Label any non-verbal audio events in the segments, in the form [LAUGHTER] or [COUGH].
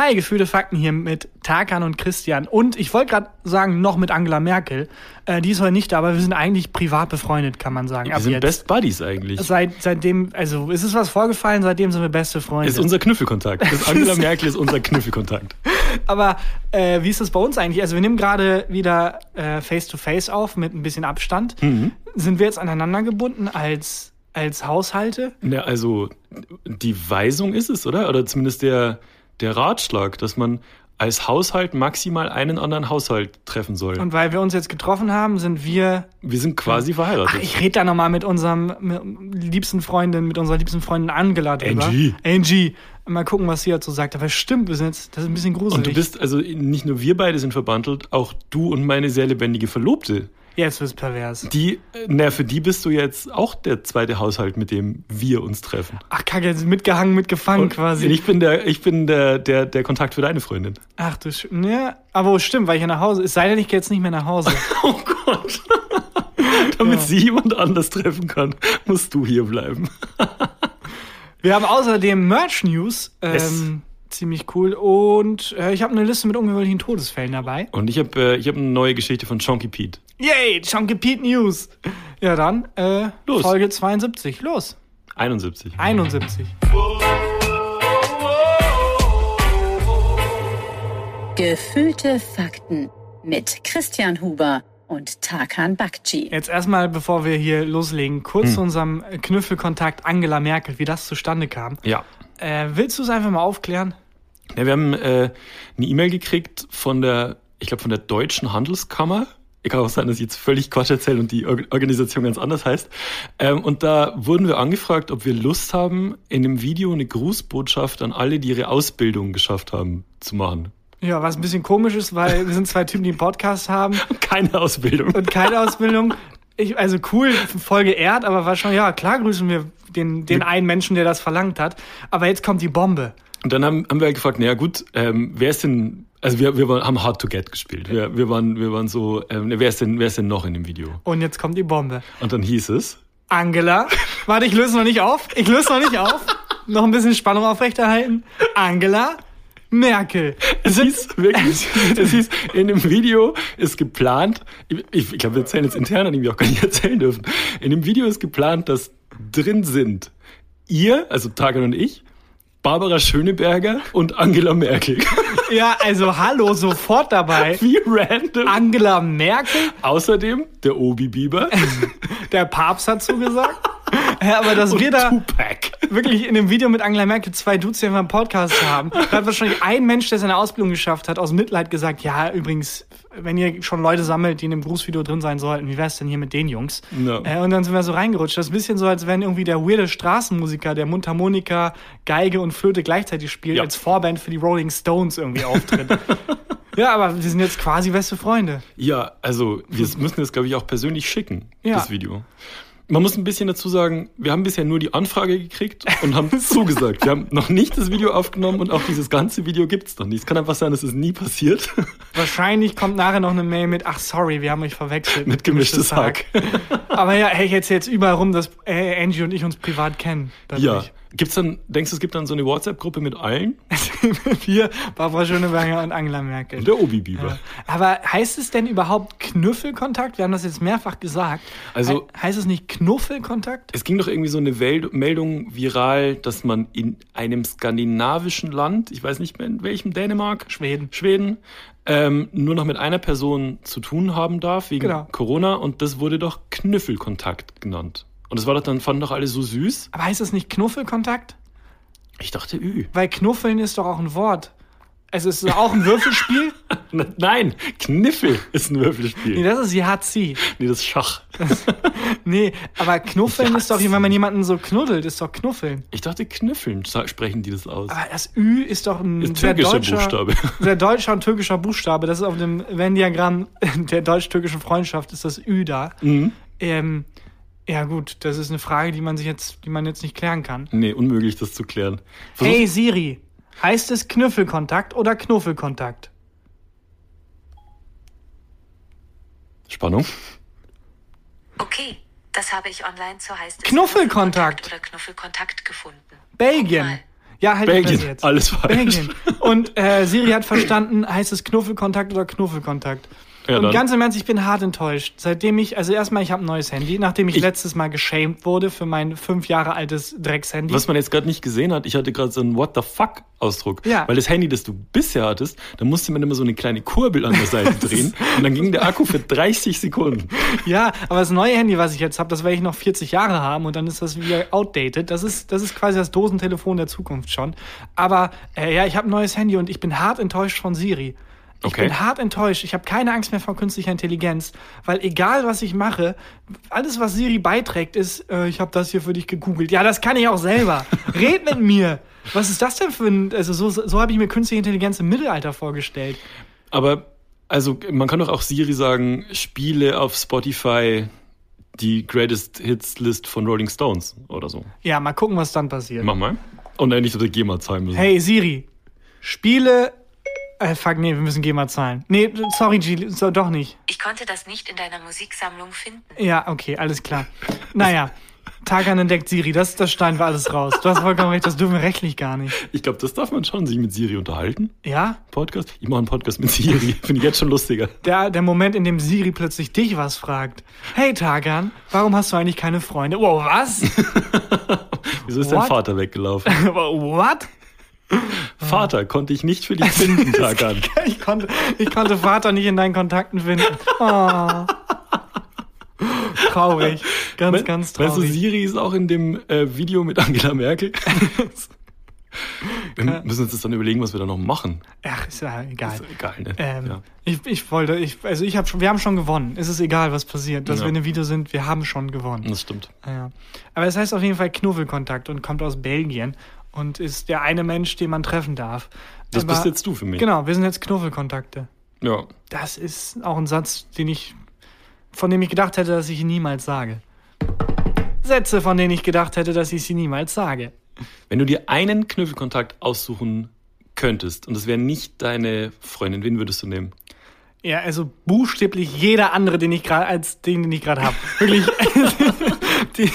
Hi, gefühlte Fakten hier mit Tarkan und Christian. Und ich wollte gerade sagen, noch mit Angela Merkel. Äh, die ist heute nicht da, aber wir sind eigentlich privat befreundet, kann man sagen. Wir sind jetzt. Best Buddies eigentlich. Seit, seitdem, also ist es was vorgefallen, seitdem sind wir beste Freunde. Ist unser Knüffelkontakt. [LAUGHS] Das Angela Merkel ist unser Knüffelkontakt. Aber äh, wie ist das bei uns eigentlich? Also wir nehmen gerade wieder äh, Face-to-Face auf mit ein bisschen Abstand. Mhm. Sind wir jetzt aneinander gebunden als, als Haushalte? Ja, also die Weisung ist es, oder? Oder zumindest der, der Ratschlag, dass man als Haushalt maximal einen anderen Haushalt treffen soll. Und weil wir uns jetzt getroffen haben, sind wir. wir sind quasi verheiratet. Ach, ich rede da nochmal mit unserem mit liebsten Freundin, mit unserer liebsten Freundin Angela drüber. Angie. Angie. Mal gucken, was sie dazu sagt. Aber stimmt, wir sind jetzt, das ist ein bisschen gruselig. und du bist, also nicht nur wir beide sind verbandelt, auch du und meine sehr lebendige Verlobte. Jetzt wird's pervers. Die, na, für die bist du jetzt auch der zweite Haushalt, mit dem wir uns treffen. Ach, kacke, jetzt mitgehangen, mitgefangen Und quasi. Ich bin der, ich bin der, der, der Kontakt für deine Freundin. Ach du Sch Ja, aber stimmt, weil ich ja nach Hause. Es sei denn, ich gehe jetzt nicht mehr nach Hause. [LAUGHS] Oh Gott. [LAUGHS] Damit Ja. sie jemand anders treffen kann, musst du hier bleiben. [LAUGHS] Wir haben außerdem Merch News. Es- Ähm, ziemlich cool. Und äh, ich habe eine Liste mit ungewöhnlichen Todesfällen dabei. Und ich habe äh, ich hab eine neue Geschichte von Chonky Pete. Yay, Chunky Pete News. Ja, dann äh, Los. Folge 72. Los. 71. 71. Gefühlte Fakten mit Christian Huber und Tarkan Bakci. Jetzt erstmal, bevor wir hier loslegen, kurz Hm. zu unserem Knüffelkontakt Angela Merkel, wie das zustande kam. Ja. Äh, willst du es einfach mal aufklären? ja wir haben äh, eine E-Mail gekriegt von der, ich glaube, von der Deutschen Handelskammer. Ich kann auch sein, dass ich jetzt völlig Quatsch erzähle und die Or- Organisation ganz anders heißt. Ähm, und da wurden wir angefragt, ob wir Lust haben, in dem Video eine Grußbotschaft an alle, die ihre Ausbildung geschafft haben, zu machen. Ja, was ein bisschen komisch ist, weil wir sind zwei Typen, die einen Podcast haben [LAUGHS] Keine Ausbildung. und keine Ausbildung. Ich, also cool, voll geehrt, aber war schon, ja, klar grüßen wir den, den einen Menschen, der das verlangt hat. Aber jetzt kommt die Bombe. Und dann haben, haben wir halt gefragt, naja gut, ähm, wer ist denn, also wir, wir waren, haben Hard to Get gespielt. Wir, wir, waren, wir waren so, ähm, wer, ist denn, wer ist denn noch in dem Video? Und jetzt kommt die Bombe. Und dann hieß es, Angela. [LAUGHS] Warte, ich löse noch nicht auf. Ich löse noch nicht auf. noch ein bisschen Spannung aufrechterhalten. Angela Merkel. es hieß wirklich, [LAUGHS] es hieß, in dem Video ist geplant, ich, ich glaube, wir erzählen jetzt intern, an dem wir auch gar nicht [LAUGHS] erzählen dürfen. In dem Video ist geplant, dass drin sind ihr, also Tagan und ich, Barbara Schöneberger und Angela Merkel. Ja, also hallo, sofort dabei. [LAUGHS] Wie random. Angela Merkel, Außerdem der Obi Bieber [LAUGHS] der Papst hat zugesagt. [LAUGHS] Ja, aber dass wir da Tupac. wirklich in dem Video mit Angela Merkel zwei Dudes, einfach einen Podcast haben, da hat wahrscheinlich ein Mensch, der seine Ausbildung geschafft hat, aus Mitleid gesagt, ja, übrigens, wenn ihr schon Leute sammelt, die in dem Grußvideo drin sein sollten, wie wär's denn hier mit den Jungs? Ja. Äh, und dann sind wir so reingerutscht. Das ist ein bisschen so, als wenn irgendwie der weirde Straßenmusiker, der Mundharmonika, Geige und Flöte gleichzeitig spielt, Ja. als Vorband für die Rolling Stones irgendwie auftritt. [LAUGHS] ja, aber wir sind jetzt quasi beste Freunde. Ja, also wir müssen das, glaube ich, auch persönlich schicken, Ja. das Video. Man muss ein bisschen dazu sagen, wir haben bisher nur die Anfrage gekriegt und haben [LAUGHS] zugesagt. Wir haben noch nicht das Video aufgenommen und auch dieses ganze Video gibt's noch nicht. Es kann einfach sein, dass es nie passiert. [LAUGHS] Wahrscheinlich kommt nachher noch eine Mail mit, ach sorry, wir haben euch verwechselt. Mit gemischtes Hack. Aber ja, hey, jetzt jetzt überall rum, dass äh, Angie und ich uns privat kennen. Ja. Gibt's dann, denkst du, es gibt dann so eine WhatsApp-Gruppe mit allen? [LAUGHS] Wir, Barbara Schöneberger und Angela Merkel. Und der Obi Bieber. Aber heißt es denn überhaupt Knuffelkontakt? Wir haben das jetzt mehrfach gesagt. Also- He heißt es nicht Knuffelkontakt? Es ging doch irgendwie so eine Wel Meldung viral, dass man in einem skandinavischen Land, ich weiß nicht mehr in welchem, Dänemark, Schweden. Schweden, ähm, nur noch mit einer Person zu tun haben darf wegen Genau. Corona und das wurde doch Knüffelkontakt genannt. Und das war doch dann, fanden doch alle so süß. Aber heißt es nicht Knuffelkontakt? Ich dachte, ü. Weil Knuffeln ist doch auch ein Wort. Also es ist auch ein Würfelspiel? [LAUGHS] Nein, Kniffel ist ein nee, Würfelspiel. das ist Yahtzee. Nee, das ist Schach. [LAUGHS] Nee, aber Knuffeln ist doch, wenn man jemanden so knuddelt, ist doch Knuffeln. Ich dachte, Knüffeln sa- sprechen die das aus. Aber das Ü ist doch ein Ist sehr türkischer deutscher, Buchstabe. [LAUGHS] sehr deutscher und türkischer Buchstabe. Das ist auf dem Venn-Diagramm der deutsch-türkischen Freundschaft ist das Ü da. Mhm. Ähm, ja gut, das ist eine Frage, die man sich jetzt, die man jetzt nicht klären kann. Nee, unmöglich, das zu klären. Versuch- Hey Siri, heißt es Knüffelkontakt oder Knuffelkontakt? Spannung. Okay, das habe ich online zur heißt es Knuffelkontakt. oder Knuffelkontakt gefunden. Belgien. Ja, halt Belgien, jetzt. alles falsch. Belgien. Und äh, Siri hat verstanden, heißt es Knuffelkontakt oder Knuffelkontakt. Ja, und dann. ganz im Ernst, ich bin hart enttäuscht. Seitdem ich, also erstmal, ich habe ein neues Handy, nachdem ich, Ich- letztes Mal geschämt wurde für mein fünf Jahre altes Dreckshandy. Was man jetzt gerade nicht gesehen hat, ich hatte gerade so einen What the fuck Ausdruck. Ja. Weil das Handy, das du bisher hattest, da musste man immer so eine kleine Kurbel an der Seite [LAUGHS] drehen und dann ging der Akku für [LAUGHS] 30 Sekunden. Ja, aber das neue Handy, was ich jetzt habe, das werde ich noch 40 Jahre haben und dann ist das wieder outdated. Das ist, das ist quasi das Dosentelefon der Zukunft schon. Aber äh, ja, ich habe ein neues Handy und ich bin hart enttäuscht von Siri. Ich Okay. bin hart enttäuscht. Ich habe keine Angst mehr vor künstlicher Intelligenz, weil egal was ich mache, alles was Siri beiträgt, ist, äh, ich habe das hier für dich gegoogelt. Ja, das kann ich auch selber. [LAUGHS] Red mit mir. Was ist das denn für ein, also so, so habe ich mir künstliche Intelligenz im Mittelalter vorgestellt. Aber, also, man kann doch auch Siri sagen, spiele auf Spotify die Greatest Hits List von Rolling Stones oder so. Ja, mal gucken, was dann passiert. Mach mal. Und dann nicht so der GEMA zahlen müssen. Hey Siri, spiele. Äh, fuck, nee, wir müssen GEMA zahlen. Nee, sorry, G, so, doch nicht. Ich konnte das nicht in deiner Musiksammlung finden. Ja, okay, alles klar. Naja, Tagan entdeckt Siri, das, das schneiden wir alles raus. Du hast vollkommen recht, das dürfen wir rechtlich gar nicht. Ich glaube, das darf man schon, sich mit Siri unterhalten. Ja? Podcast? Ich mache einen Podcast mit Siri. [LAUGHS] Finde ich jetzt schon lustiger. Der, der Moment, in dem Siri plötzlich dich was fragt. Hey Tagan, warum hast du eigentlich keine Freunde? Wow, was? [LAUGHS] Wieso ist dein What? Vater weggelaufen? [LAUGHS] What? [LAUGHS] Vater, konnte ich nicht für dich finden, [LAUGHS] Tagan. [LAUGHS] Ich konnte, ich konnte Vater nicht in deinen Kontakten finden. Oh. Traurig. Ganz, ganz Weißt du, traurig. Siri ist auch in dem äh, Video mit Angela Merkel. wir müssen uns das dann überlegen, was wir da noch machen. Ach, ist ja egal. Ist egal, ne? Ähm, ja. ich, ich wollte, ich, also ich habe schon, wir haben schon gewonnen. Es ist egal, was passiert. Dass Ja. wir in einem Video sind, wir haben schon gewonnen. Das stimmt. Ja. Aber es heißt auf jeden Fall Knuffelkontakt und kommt aus Belgien und ist der eine Mensch, den man treffen darf. Das Aber- bist jetzt du für mich. Genau, wir sind jetzt Knuffelkontakte. Ja. Das ist auch ein Satz, den ich, von dem ich gedacht hätte, dass ich ihn niemals sage. Sätze, von denen ich gedacht hätte, dass ich sie niemals sage. Wenn du dir einen Knüffelkontakt aussuchen könntest und das wäre nicht deine Freundin, wen würdest du nehmen? Ja, also buchstäblich jeder andere, den ich gerade als den, den ich gerade habe. Wirklich [LAUGHS] [LAUGHS] [LAUGHS] die,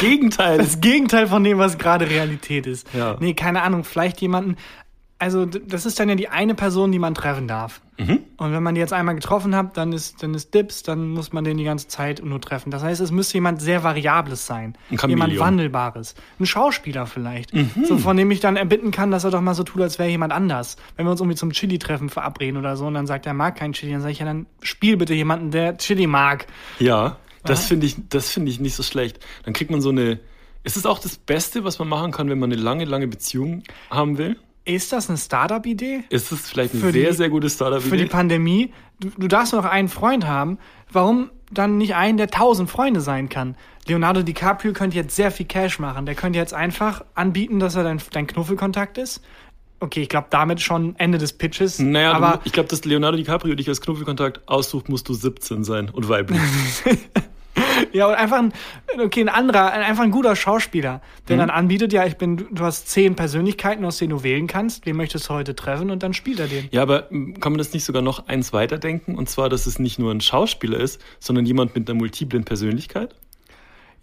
Gegenteil. das Gegenteil von dem, was gerade Realität ist. Ja. Nee, keine Ahnung, vielleicht jemanden. Also, das ist dann ja die eine Person, die man treffen darf. Mhm. Und wenn man die jetzt einmal getroffen hat, dann ist, dann ist Dips, dann muss man den die ganze Zeit nur treffen. Das heißt, es müsste jemand sehr Variables sein. Ein. Jemand Wandelbares. Ein Schauspieler vielleicht. Mhm. So, von dem ich dann erbitten kann, dass er doch mal so tut, als wäre jemand anders. Wenn wir uns irgendwie zum Chili-Treffen verabreden oder so und dann sagt er, er mag kein Chili, dann sage ich ja, dann spiel bitte jemanden, der Chili mag. Ja, das finde ich, das finde ich nicht so schlecht. Dann kriegt man so eine. Ist es auch das Beste, was man machen kann, wenn man eine lange, lange Beziehung haben will? Ist das eine Startup-Idee? Ist es vielleicht eine Für die- sehr, sehr gute für die Startup-Idee? Pandemie. Du, du darfst nur noch einen Freund haben. Warum dann nicht einen, der tausend Freunde sein kann? Leonardo DiCaprio könnte jetzt sehr viel Cash machen. Der könnte jetzt einfach anbieten, dass er dein, dein Knuffelkontakt ist. Okay, ich glaube, damit schon Ende des Pitches. Naja, aber du, ich glaube, dass Leonardo DiCaprio dich als Knuffelkontakt aussucht, musst du 17 sein und weiblich. [LAUGHS] [LAUGHS] ja, und einfach ein, okay, ein anderer, ein- einfach ein guter Schauspieler, Mhm. der dann anbietet, ja, ich bin, du hast zehn Persönlichkeiten, aus denen du wählen kannst. Wen möchtest du heute treffen? Und dann spielt er den. Ja, aber kann man das nicht sogar noch eins weiterdenken? Und zwar, dass es nicht nur ein Schauspieler ist, sondern jemand mit einer multiplen Persönlichkeit?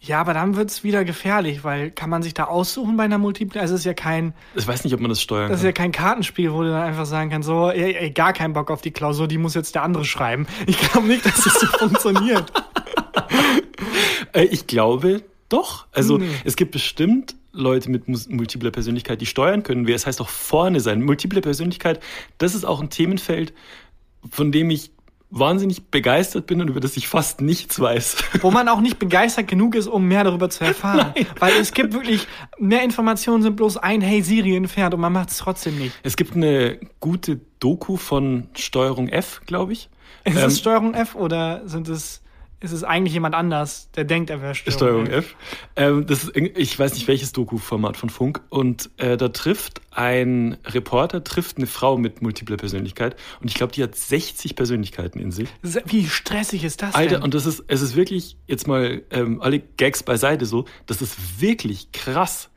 Ja, aber dann wird's wieder gefährlich, weil kann man sich da aussuchen bei einer Multiple? Also es ist ja kein, Ich weiß nicht, ob man das steuern Das ist kann. ja kein Kartenspiel, wo du dann einfach sagen kannst, so, ey, ey, gar keinen Bock auf die Klausur, die muss jetzt der andere schreiben. Ich glaube nicht, dass das so [LAUGHS] funktioniert. Äh, ich glaube doch. Also Nee. es gibt bestimmt Leute mit multipler Persönlichkeit, die steuern können. Wer es heißt auch vorne sein. Multiple Persönlichkeit, das ist auch ein Themenfeld, von dem ich wahnsinnig begeistert bin und über das ich fast nichts weiß. Wo man auch nicht begeistert genug ist, um mehr darüber zu erfahren. [LAUGHS] Weil es gibt wirklich, mehr Informationen sind bloß ein Hey Siri entfernt und man macht es trotzdem nicht. Es gibt eine gute Doku von Steuerung F, glaube ich. Ist Ähm, es Steuerung F oder sind es, ist es eigentlich jemand anders, der denkt, er wäre Steuerung, Steuerung F. Ähm, das ist, ich weiß nicht welches Doku-Format von Funk. Und äh, da trifft ein Reporter trifft eine Frau mit multipler Persönlichkeit. Und ich glaube, die hat 60 Persönlichkeiten in sich. Wie stressig ist das Alter, denn? und das ist, es ist wirklich, jetzt mal ähm, alle Gags beiseite so, das ist wirklich krass.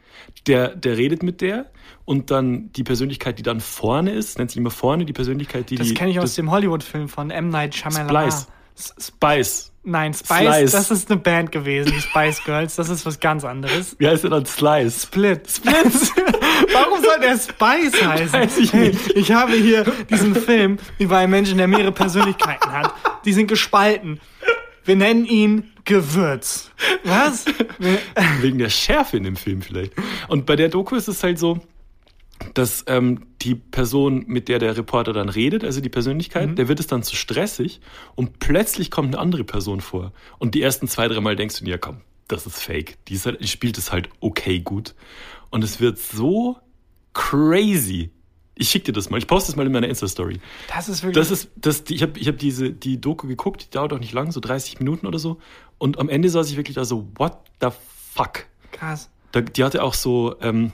Der, der redet mit der und dann die Persönlichkeit, die dann vorne ist, nennt sich immer vorne, die Persönlichkeit, die das kenne ich aus das- dem Hollywood-Film von M. Night Shyamalan. Splice. Spice. Nein, Spice, Slice. das ist eine Band gewesen, die Spice Girls. Das ist was ganz anderes. Wie heißt der dann? Slice. Split. Split. [LAUGHS] Warum soll der Spice heißen? Weiß ich Hey, nicht. ich habe hier diesen Film über einen Menschen, der mehrere Persönlichkeiten hat. Die sind gespalten. Wir nennen ihn Gewürz. Was? Wegen der Schärfe in dem Film vielleicht. Und bei der Doku ist es halt so, dass ähm, die Person, mit der der Reporter dann redet, also die Persönlichkeit, der wird es dann zu stressig und plötzlich kommt eine andere Person vor. Und die ersten zwei, drei Mal denkst du dir, ja komm, das ist fake. Die, ist halt, spielt es halt okay gut. Und es wird so crazy. Ich schick dir das mal. Ich poste das mal in meiner Insta-Story. Das ist wirklich. Das ist, das, ich habe ich hab diese, die Doku geguckt, die dauert auch nicht lang, so 30 Minuten oder so. Und am Ende saß ich wirklich da so, what the fuck? krass. Da, die hatte auch so, ähm,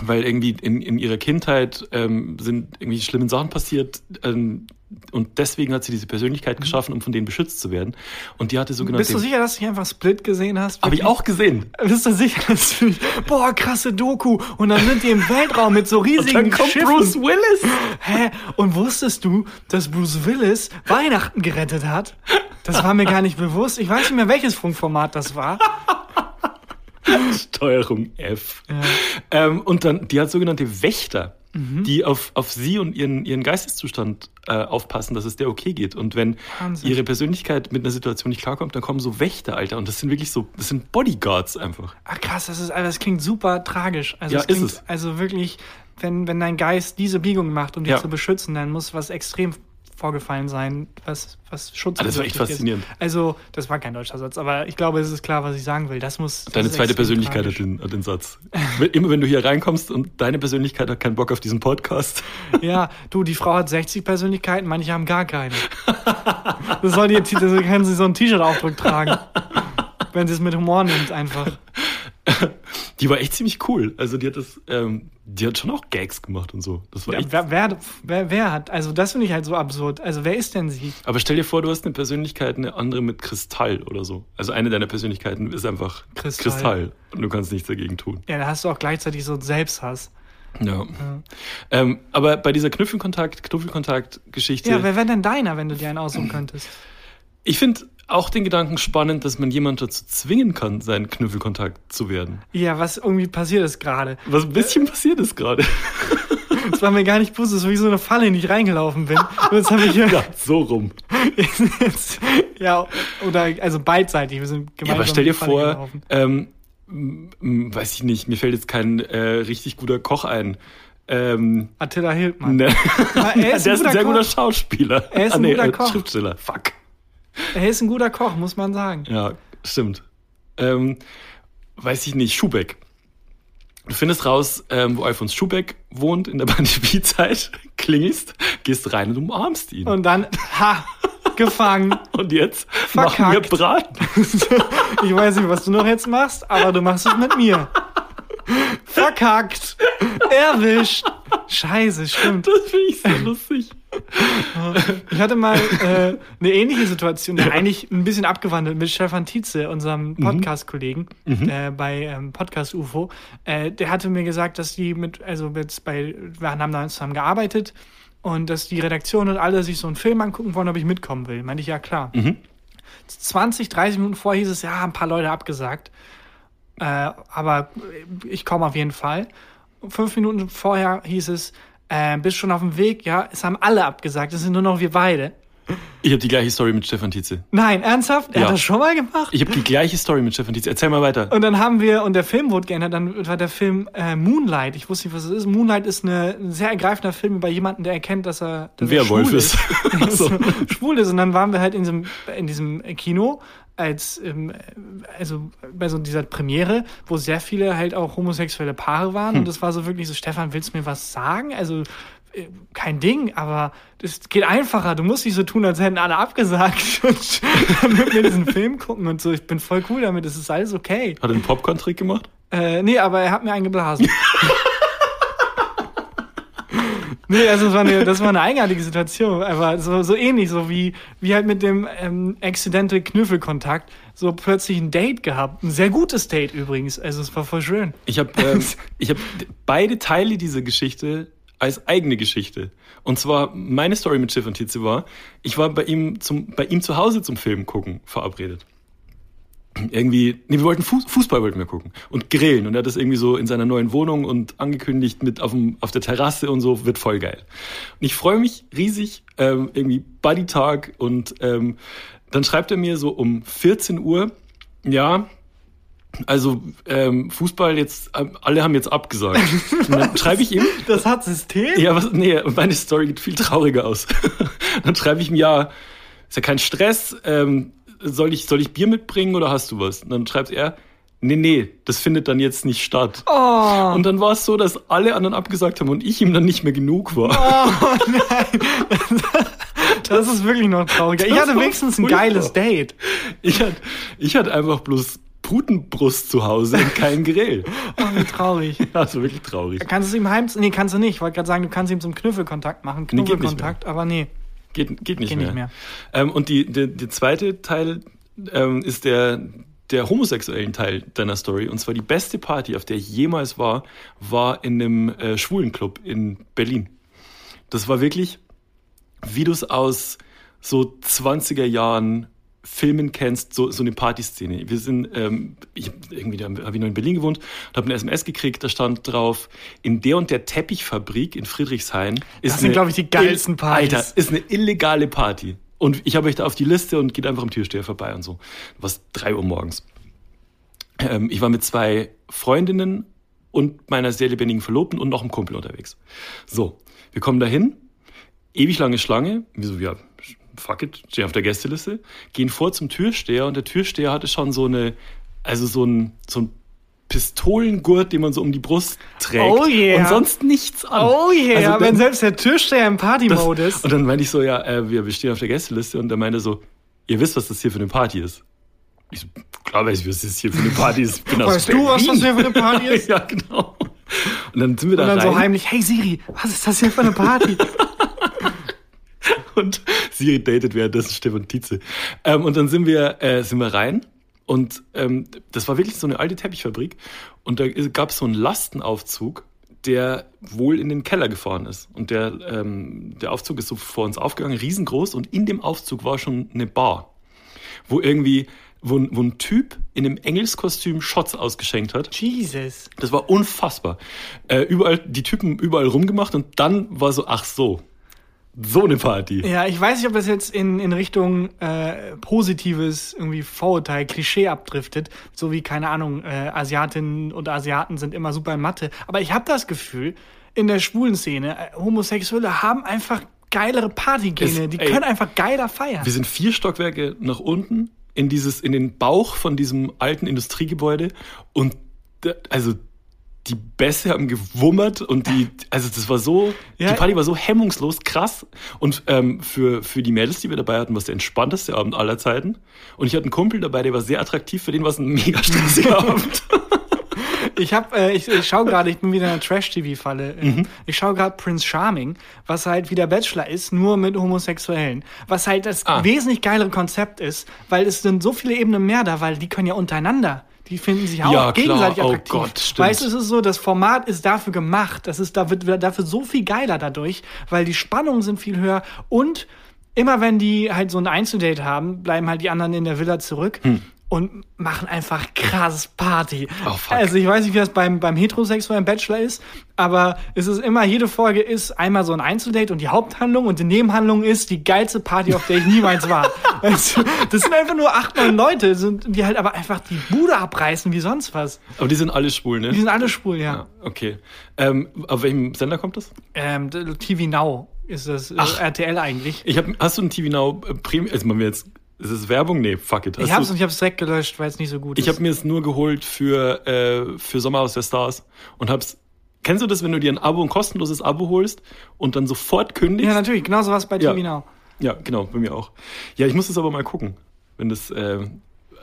weil irgendwie in, in ihrer Kindheit ähm, sind irgendwie schlimme Sachen passiert ähm, und deswegen hat sie diese Persönlichkeit geschaffen, um von denen beschützt zu werden. Und die hatte sogenannte. Bist du sicher, dass du einfach Split gesehen hast? Habe ich auch gesehen. Bist du sicher, dass du boah, krasse Doku. Und dann sind die im Weltraum mit so [LAUGHS] riesigen Schiffen. Willis. Hä? Und wusstest du, dass Bruce Willis Weihnachten gerettet hat? Das war mir gar nicht bewusst. Ich weiß nicht mehr, welches Funkformat das war. [LAUGHS] Steuerung F. Ähm, und dann, die hat sogenannte Wächter, die auf, auf sie und ihren, ihren Geisteszustand äh, aufpassen, dass es der okay geht. Und wenn Wahnsinn. ihre Persönlichkeit mit einer Situation nicht klarkommt, dann kommen so Wächter, Alter. Und das sind wirklich so, das sind Bodyguards einfach. Ach krass, das ist, also das klingt super tragisch. Also Ja, es klingt, ist es. Also wirklich, wenn, wenn dein Geist diese Biegung macht, um dich Ja. zu beschützen, dann muss was extrem vorgefallen sein, was, was Schutz Ah, das war echt faszinierend. Also, das war kein deutscher Satz, aber ich glaube, es ist klar, was ich sagen will. Das muss. das Deine ist zweite Persönlichkeit hat den, hat den Satz. Immer wenn du hier [LAUGHS] reinkommst und deine Persönlichkeit hat keinen Bock auf diesen Podcast. [LAUGHS] Ja, du, die Frau hat 60 Persönlichkeiten, manche haben gar keine. Das soll die, das können sie so einen T-Shirt-Aufdruck tragen. [LAUGHS] Wenn sie es mit Humor nimmt, einfach. [LAUGHS] Die war echt ziemlich cool. Also die hat das, ähm, die hat schon auch Gags gemacht und so. Das war Ja, echt. wer, wer, wer, wer hat, also das finde ich halt so absurd. Also wer ist denn sie? Aber stell dir vor, du hast eine Persönlichkeit, eine andere mit Kristall oder so. Also eine deiner Persönlichkeiten ist einfach Kristall. Kristall. Und du kannst nichts dagegen tun. Ja, da hast du auch gleichzeitig so einen Selbsthass. Ja. Ähm, aber bei dieser Knüffelkontakt, Knuffelkontakt-Geschichte, Ja, wer wäre denn deiner, wenn du dir einen aussuchen könntest? ich finde auch den Gedanken spannend, dass man jemanden dazu zwingen kann, seinen Knüffelkontakt zu werden. Ja, was irgendwie passiert ist gerade. Was ein bisschen passiert ist gerade. [LAUGHS] Das war mir gar nicht bewusst, das ist wie so eine Falle, in die ich reingelaufen bin. Und jetzt habe ich hier. Ja, so rum. jetzt, [LAUGHS] ja, oder also beidseitig. Wir sind Ja, gemeinsam aber stell dir vor, ähm, weiß ich nicht, mir fällt jetzt kein äh, richtig guter Koch ein. Ähm, Attila Hildmann. ne. Ja, er ist Der ein ist ein sehr Koch. guter Schauspieler. Er ist Ah, ein nee, guter äh, Koch. Schriftsteller. Fuck. Er ist ein guter Koch, muss man sagen. Ja, stimmt. Ähm, weiß ich nicht, Schubeck. Du findest raus, ähm, wo Alfons Schubeck wohnt in der [LAUGHS] Pandemiezeit, klingelst, gehst rein und umarmst ihn. Und, Und dann, ha, gefangen. [LAUGHS] jetzt machen wir Verkackt. Braten. [LAUGHS] Ich weiß nicht, was du noch jetzt machst, aber du machst es mit mir. Verkackt. Erwischt. Scheiße, stimmt. Das finde ich so lustig. Ich hatte mal äh, eine ähnliche Situation, ja, eigentlich ein bisschen abgewandelt mit Stefan Tietze, unserem Podcast-Kollegen äh, bei ähm, Podcast UFO. Äh, der hatte mir gesagt, dass die mit, also jetzt bei, wir haben da zusammen gearbeitet und dass die Redaktion und alle sich so einen Film angucken wollen, ob ich mitkommen will. Meinte ich, ja klar. 20, 30 Minuten vorher hieß es, ja, ein paar Leute abgesagt. Äh, aber ich komme auf jeden Fall. Fünf Minuten vorher hieß es, äh, bist schon auf dem Weg, ja, es haben alle abgesagt, es sind nur noch wir beide. Ich habe die gleiche Story mit Stefan Tietze. Nein, ernsthaft? Er Ja. hat das schon mal gemacht? Ich habe die gleiche Story mit Stefan Tietze. Erzähl mal weiter. Und dann haben wir, und der Film wurde geändert, dann war der Film äh, Moonlight. Ich wusste nicht, was es ist. Moonlight ist eine, ein sehr ergreifender Film über jemanden, der erkennt, dass er, dass er schwul ist. ist. [LAUGHS] [LAUGHS] So. schwul ist. Und dann waren wir halt in diesem, in diesem Kino als, ähm, also bei so dieser Premiere, wo sehr viele halt auch homosexuelle Paare waren. Hm. Und das war so wirklich so, Stefan, willst du mir was sagen? Also, kein Ding, aber das geht einfacher. Du musst nicht so tun, als hätten alle abgesagt [LAUGHS] und damit wir diesen Film gucken und so. Ich bin voll cool damit, es ist alles okay. Hat er einen Popcorn-Trick gemacht? Äh, nee, aber er hat mir einen geblasen. nee, also das war, eine, das war eine eigenartige Situation, aber so, so ähnlich, so wie, wie halt mit dem ähm, Accidental Knüffelkontakt, so plötzlich ein Date gehabt. Ein sehr gutes Date übrigens, also es war voll schön. Ich habe ähm, [LAUGHS] ich hab beide Teile dieser Geschichte als eigene Geschichte. Und zwar, meine Story mit Schiff und Tietze war, ich war bei ihm, zum, bei ihm zu Hause zum Film gucken verabredet. Irgendwie, nee, wir wollten Fuß, Fußball wollten wir gucken und grillen. Und er hat das irgendwie so in seiner neuen Wohnung und angekündigt mit auf, dem, auf der Terrasse und so, wird voll geil. Und ich freue mich riesig, ähm, irgendwie Buddy-Tag und ähm, dann schreibt er mir so um 14 Uhr, ja, also ähm, Fußball jetzt, ähm, alle haben jetzt abgesagt. Und [LAUGHS] dann schreibe ich ihm, Das hat System? ja, was, nee, meine Story geht viel trauriger aus. [LAUGHS] dann schreibe ich ihm, ja, ist ja kein Stress, ähm, soll ich, soll ich Bier mitbringen oder hast du was? Und dann schreibt er, nee, nee, das findet dann jetzt nicht statt. Oh, Und dann war es so, dass alle anderen abgesagt haben und ich ihm dann nicht mehr genug war. oh nein. [LAUGHS] Das ist wirklich noch trauriger. Ich hatte wenigstens ein geiles Date. Ich hatte, ich hatte einfach bloß Putenbrust zu Hause und kein Grill. [LAUGHS] Oh, wie traurig. Also wirklich traurig. Kannst du es ihm heim... Nee, kannst du nicht. Ich wollte gerade sagen, du kannst ihm zum Knüffelkontakt machen. nicht Knuffelkontakt, aber nee. Geht, geht nicht Geht mehr. nicht mehr. Ähm, und die, die, die zweite Teil ähm, ist der, der homosexuellen Teil deiner Story. Und zwar die beste Party, auf der ich jemals war, war in einem äh, Schwulenclub in Berlin. Das war wirklich, wie du es aus so 20er Jahren Filmen kennst, so, so eine Partyszene. Wir sind, ähm, ich irgendwie da habe ich noch in Berlin gewohnt und habe eine SMS gekriegt, da stand drauf, in der und der Teppichfabrik in Friedrichshain ist Das sind, eine glaub ich, die geilsten Partys. Alter, ist eine illegale Party. Und ich habe euch da auf die Liste und geht einfach am Türsteher vorbei und so. Was drei Uhr morgens. Ähm, ich war mit zwei Freundinnen und meiner sehr lebendigen Verlobten und noch einem Kumpel unterwegs. So, wir kommen dahin, ewig lange Schlange, wir so, ja, fuck it, stehen auf der Gästeliste, gehen vor zum Türsteher und der Türsteher hatte schon so eine, also so ein, so ein Pistolengurt, den man so um die Brust trägt Oh yeah. und sonst nichts an. Oh yeah, Also wenn dann- selbst der Türsteher im Party-Mode ist. und dann meinte ich so, ja, äh, wir, stehen auf der Gästeliste und er meinte so, ihr wisst, was das hier für eine Party ist. Ich so, klar weiß ich, was das hier für eine Party ist. Weißt du, was das hier für eine Party [LAUGHS] ist? ja, genau. Und dann sind wir da Und dann rein so heimlich, hey Siri, was ist das hier für eine Party? [LAUGHS] [LAUGHS] und Siri datet währenddessen Stefan Tietze. Ähm, und dann sind wir, äh, sind wir rein und ähm, das war wirklich so eine alte Teppichfabrik und da gab es so einen Lastenaufzug, der wohl in den Keller gefahren ist. Und der, ähm, der Aufzug ist so vor uns aufgegangen, riesengroß und in dem Aufzug war schon eine Bar, wo irgendwie, wo, ein- wo ein Typ in einem Engelskostüm Shots ausgeschenkt hat. Jesus. Das war unfassbar. Äh, überall, die Typen überall rumgemacht und dann war so, ach so, so eine Party. Ja, ich weiß nicht, ob das jetzt in, in Richtung äh, positives irgendwie Vorurteil, Klischee abdriftet, so wie, keine Ahnung, äh, Asiatinnen und Asiaten sind immer super in Mathe. Aber ich habe das Gefühl, in der schwulen Szene, äh, Homosexuelle haben einfach geilere Partygene, die ey. können einfach geiler feiern. Wir sind vier Stockwerke nach unten in dieses, in den Bauch von diesem alten Industriegebäude und also die Bässe haben gewummert und die, also das war so, Ja. die Party war so hemmungslos krass und ähm, für, für die Mädels, die wir dabei hatten, war es der entspannteste Abend aller Zeiten und ich hatte einen Kumpel dabei, der war sehr attraktiv, für den war es ein mega stressiger [LAUGHS] Abend. Ich hab, äh, ich, ich schaue gerade, ich bin wieder in einer Trash-TV-Falle. Äh, Mhm. Ich schaue gerade Prince Charming, was halt wie der Bachelor ist, nur mit Homosexuellen. Was halt das Ah. wesentlich geilere Konzept ist, weil es sind so viele Ebenen mehr da, weil die können ja untereinander. Die finden sich auch Ja, klar. gegenseitig Oh attraktiv. Gott, stimmt. weißt du, es ist so, das Format ist dafür gemacht. Das ist, da wird dafür so viel geiler dadurch, weil die Spannungen sind viel höher und immer wenn die halt so ein Einzeldate haben, bleiben halt die anderen in der Villa zurück. Und machen einfach krass Party. Oh, fuck. Also ich weiß nicht, wie das beim, beim heterosexuellen Bachelor ist, aber es ist immer, jede Folge ist einmal so ein Einzeldate und die Haupthandlung und die Nebenhandlung ist die geilste Party, auf der ich niemals war. [LAUGHS] Also, das sind einfach nur acht, neun Leute, sind, die halt aber einfach die Bude abreißen wie sonst was. Aber die sind alle schwul, ne? Die sind alle schwul, ja. ja, okay. Ähm, auf welchem Sender kommt das? Ähm, TV Now ist das äh, Ach. RTL eigentlich. Ich hab, hast du ein TV Now äh, Premium? Also machen wir jetzt, ist es Werbung? Nee, fuck it. Hast Ich hab's du, und ich hab's direkt gelöscht, weil es nicht so gut Ich ist. habe mir es nur geholt für, äh, für Sommerhaus der Stars und hab's. Kennst du das, wenn du dir ein Abo, ein kostenloses Abo holst und dann sofort kündigst? ja, natürlich, genauso was bei Ja. TV Now. Ja, genau, bei mir auch. Ja, ich muss das aber mal gucken, wenn das, äh,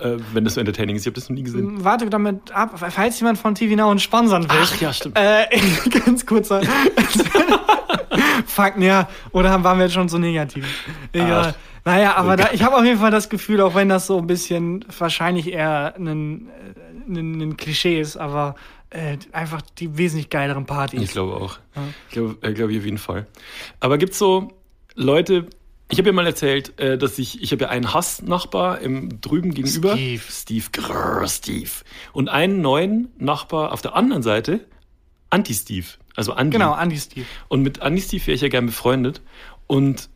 äh, wenn das so entertaining ist. Ich habe das noch nie gesehen. Warte damit ab, falls jemand von TV Now uns sponsern will. Ach ja, stimmt. Äh, [LAUGHS] ganz kurzer. [LAUGHS] Fuck, ja. Oder waren wir jetzt schon so negativ? Egal. Ach. Naja, aber da, ich habe auf jeden Fall das Gefühl, auch wenn das so ein bisschen wahrscheinlich eher ein, ein, ein Klischee ist, aber äh, einfach die wesentlich geileren Partys. Ich glaube auch. Ich glaube äh, glaub ich auf jeden Fall. Aber gibt's so Leute, ich habe ja mal erzählt, äh, dass ich, ich habe ja einen Hassnachbar im drüben gegenüber. Steve. Steve, grrr, Steve. Und einen neuen Nachbar auf der anderen Seite, Anti-Steve. Also Andi. Genau, Andy Steve. Und mit Andi Steve wäre ich ja gern befreundet. Und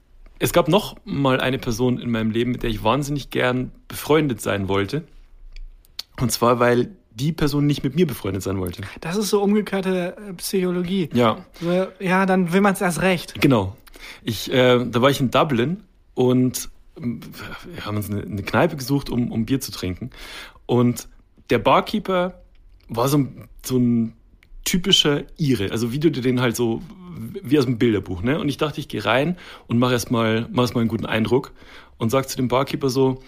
es gab noch mal eine Person in meinem Leben, mit der ich wahnsinnig gern befreundet sein wollte. Und zwar, weil die Person nicht mit mir befreundet sein wollte. Das ist so umgekehrte äh, Psychologie. Ja, So, Ja, dann will man es erst recht. genau. Ich, äh, da war ich in Dublin und ähm, wir haben uns eine, eine Kneipe gesucht, um, um Bier zu trinken. Und der Barkeeper war so, so ein typischer Ire. Also wie du dir den halt so, wie aus dem Bilderbuch, ne? Und ich dachte, ich gehe rein und mache erstmal mach erst mal einen guten Eindruck und sag zu dem Barkeeper so,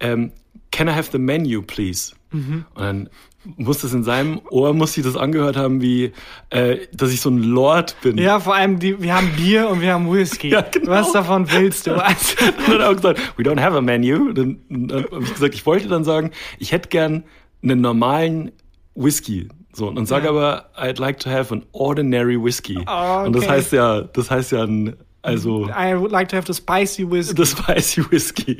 ähm, can I have the menu, please? Und dann muss das in seinem Ohr, muss sich das angehört haben, wie, äh, dass ich so ein Lord bin. Ja, vor allem, die, wir haben Bier und wir haben Whisky. [LAUGHS] Ja, genau. Was davon willst du? Also, [LAUGHS] Und dann hat er auch gesagt, we don't have a menu. Dann, dann habe ich gesagt, ich wollte dann sagen, ich hätte gern einen normalen Whisky. So, und sage Ja. aber, I'd like to have an ordinary Whisky. Ah, Und das okay. heißt ja, das heißt ja ein, also, I would like to have the spicy Whisky. das spicy Whisky.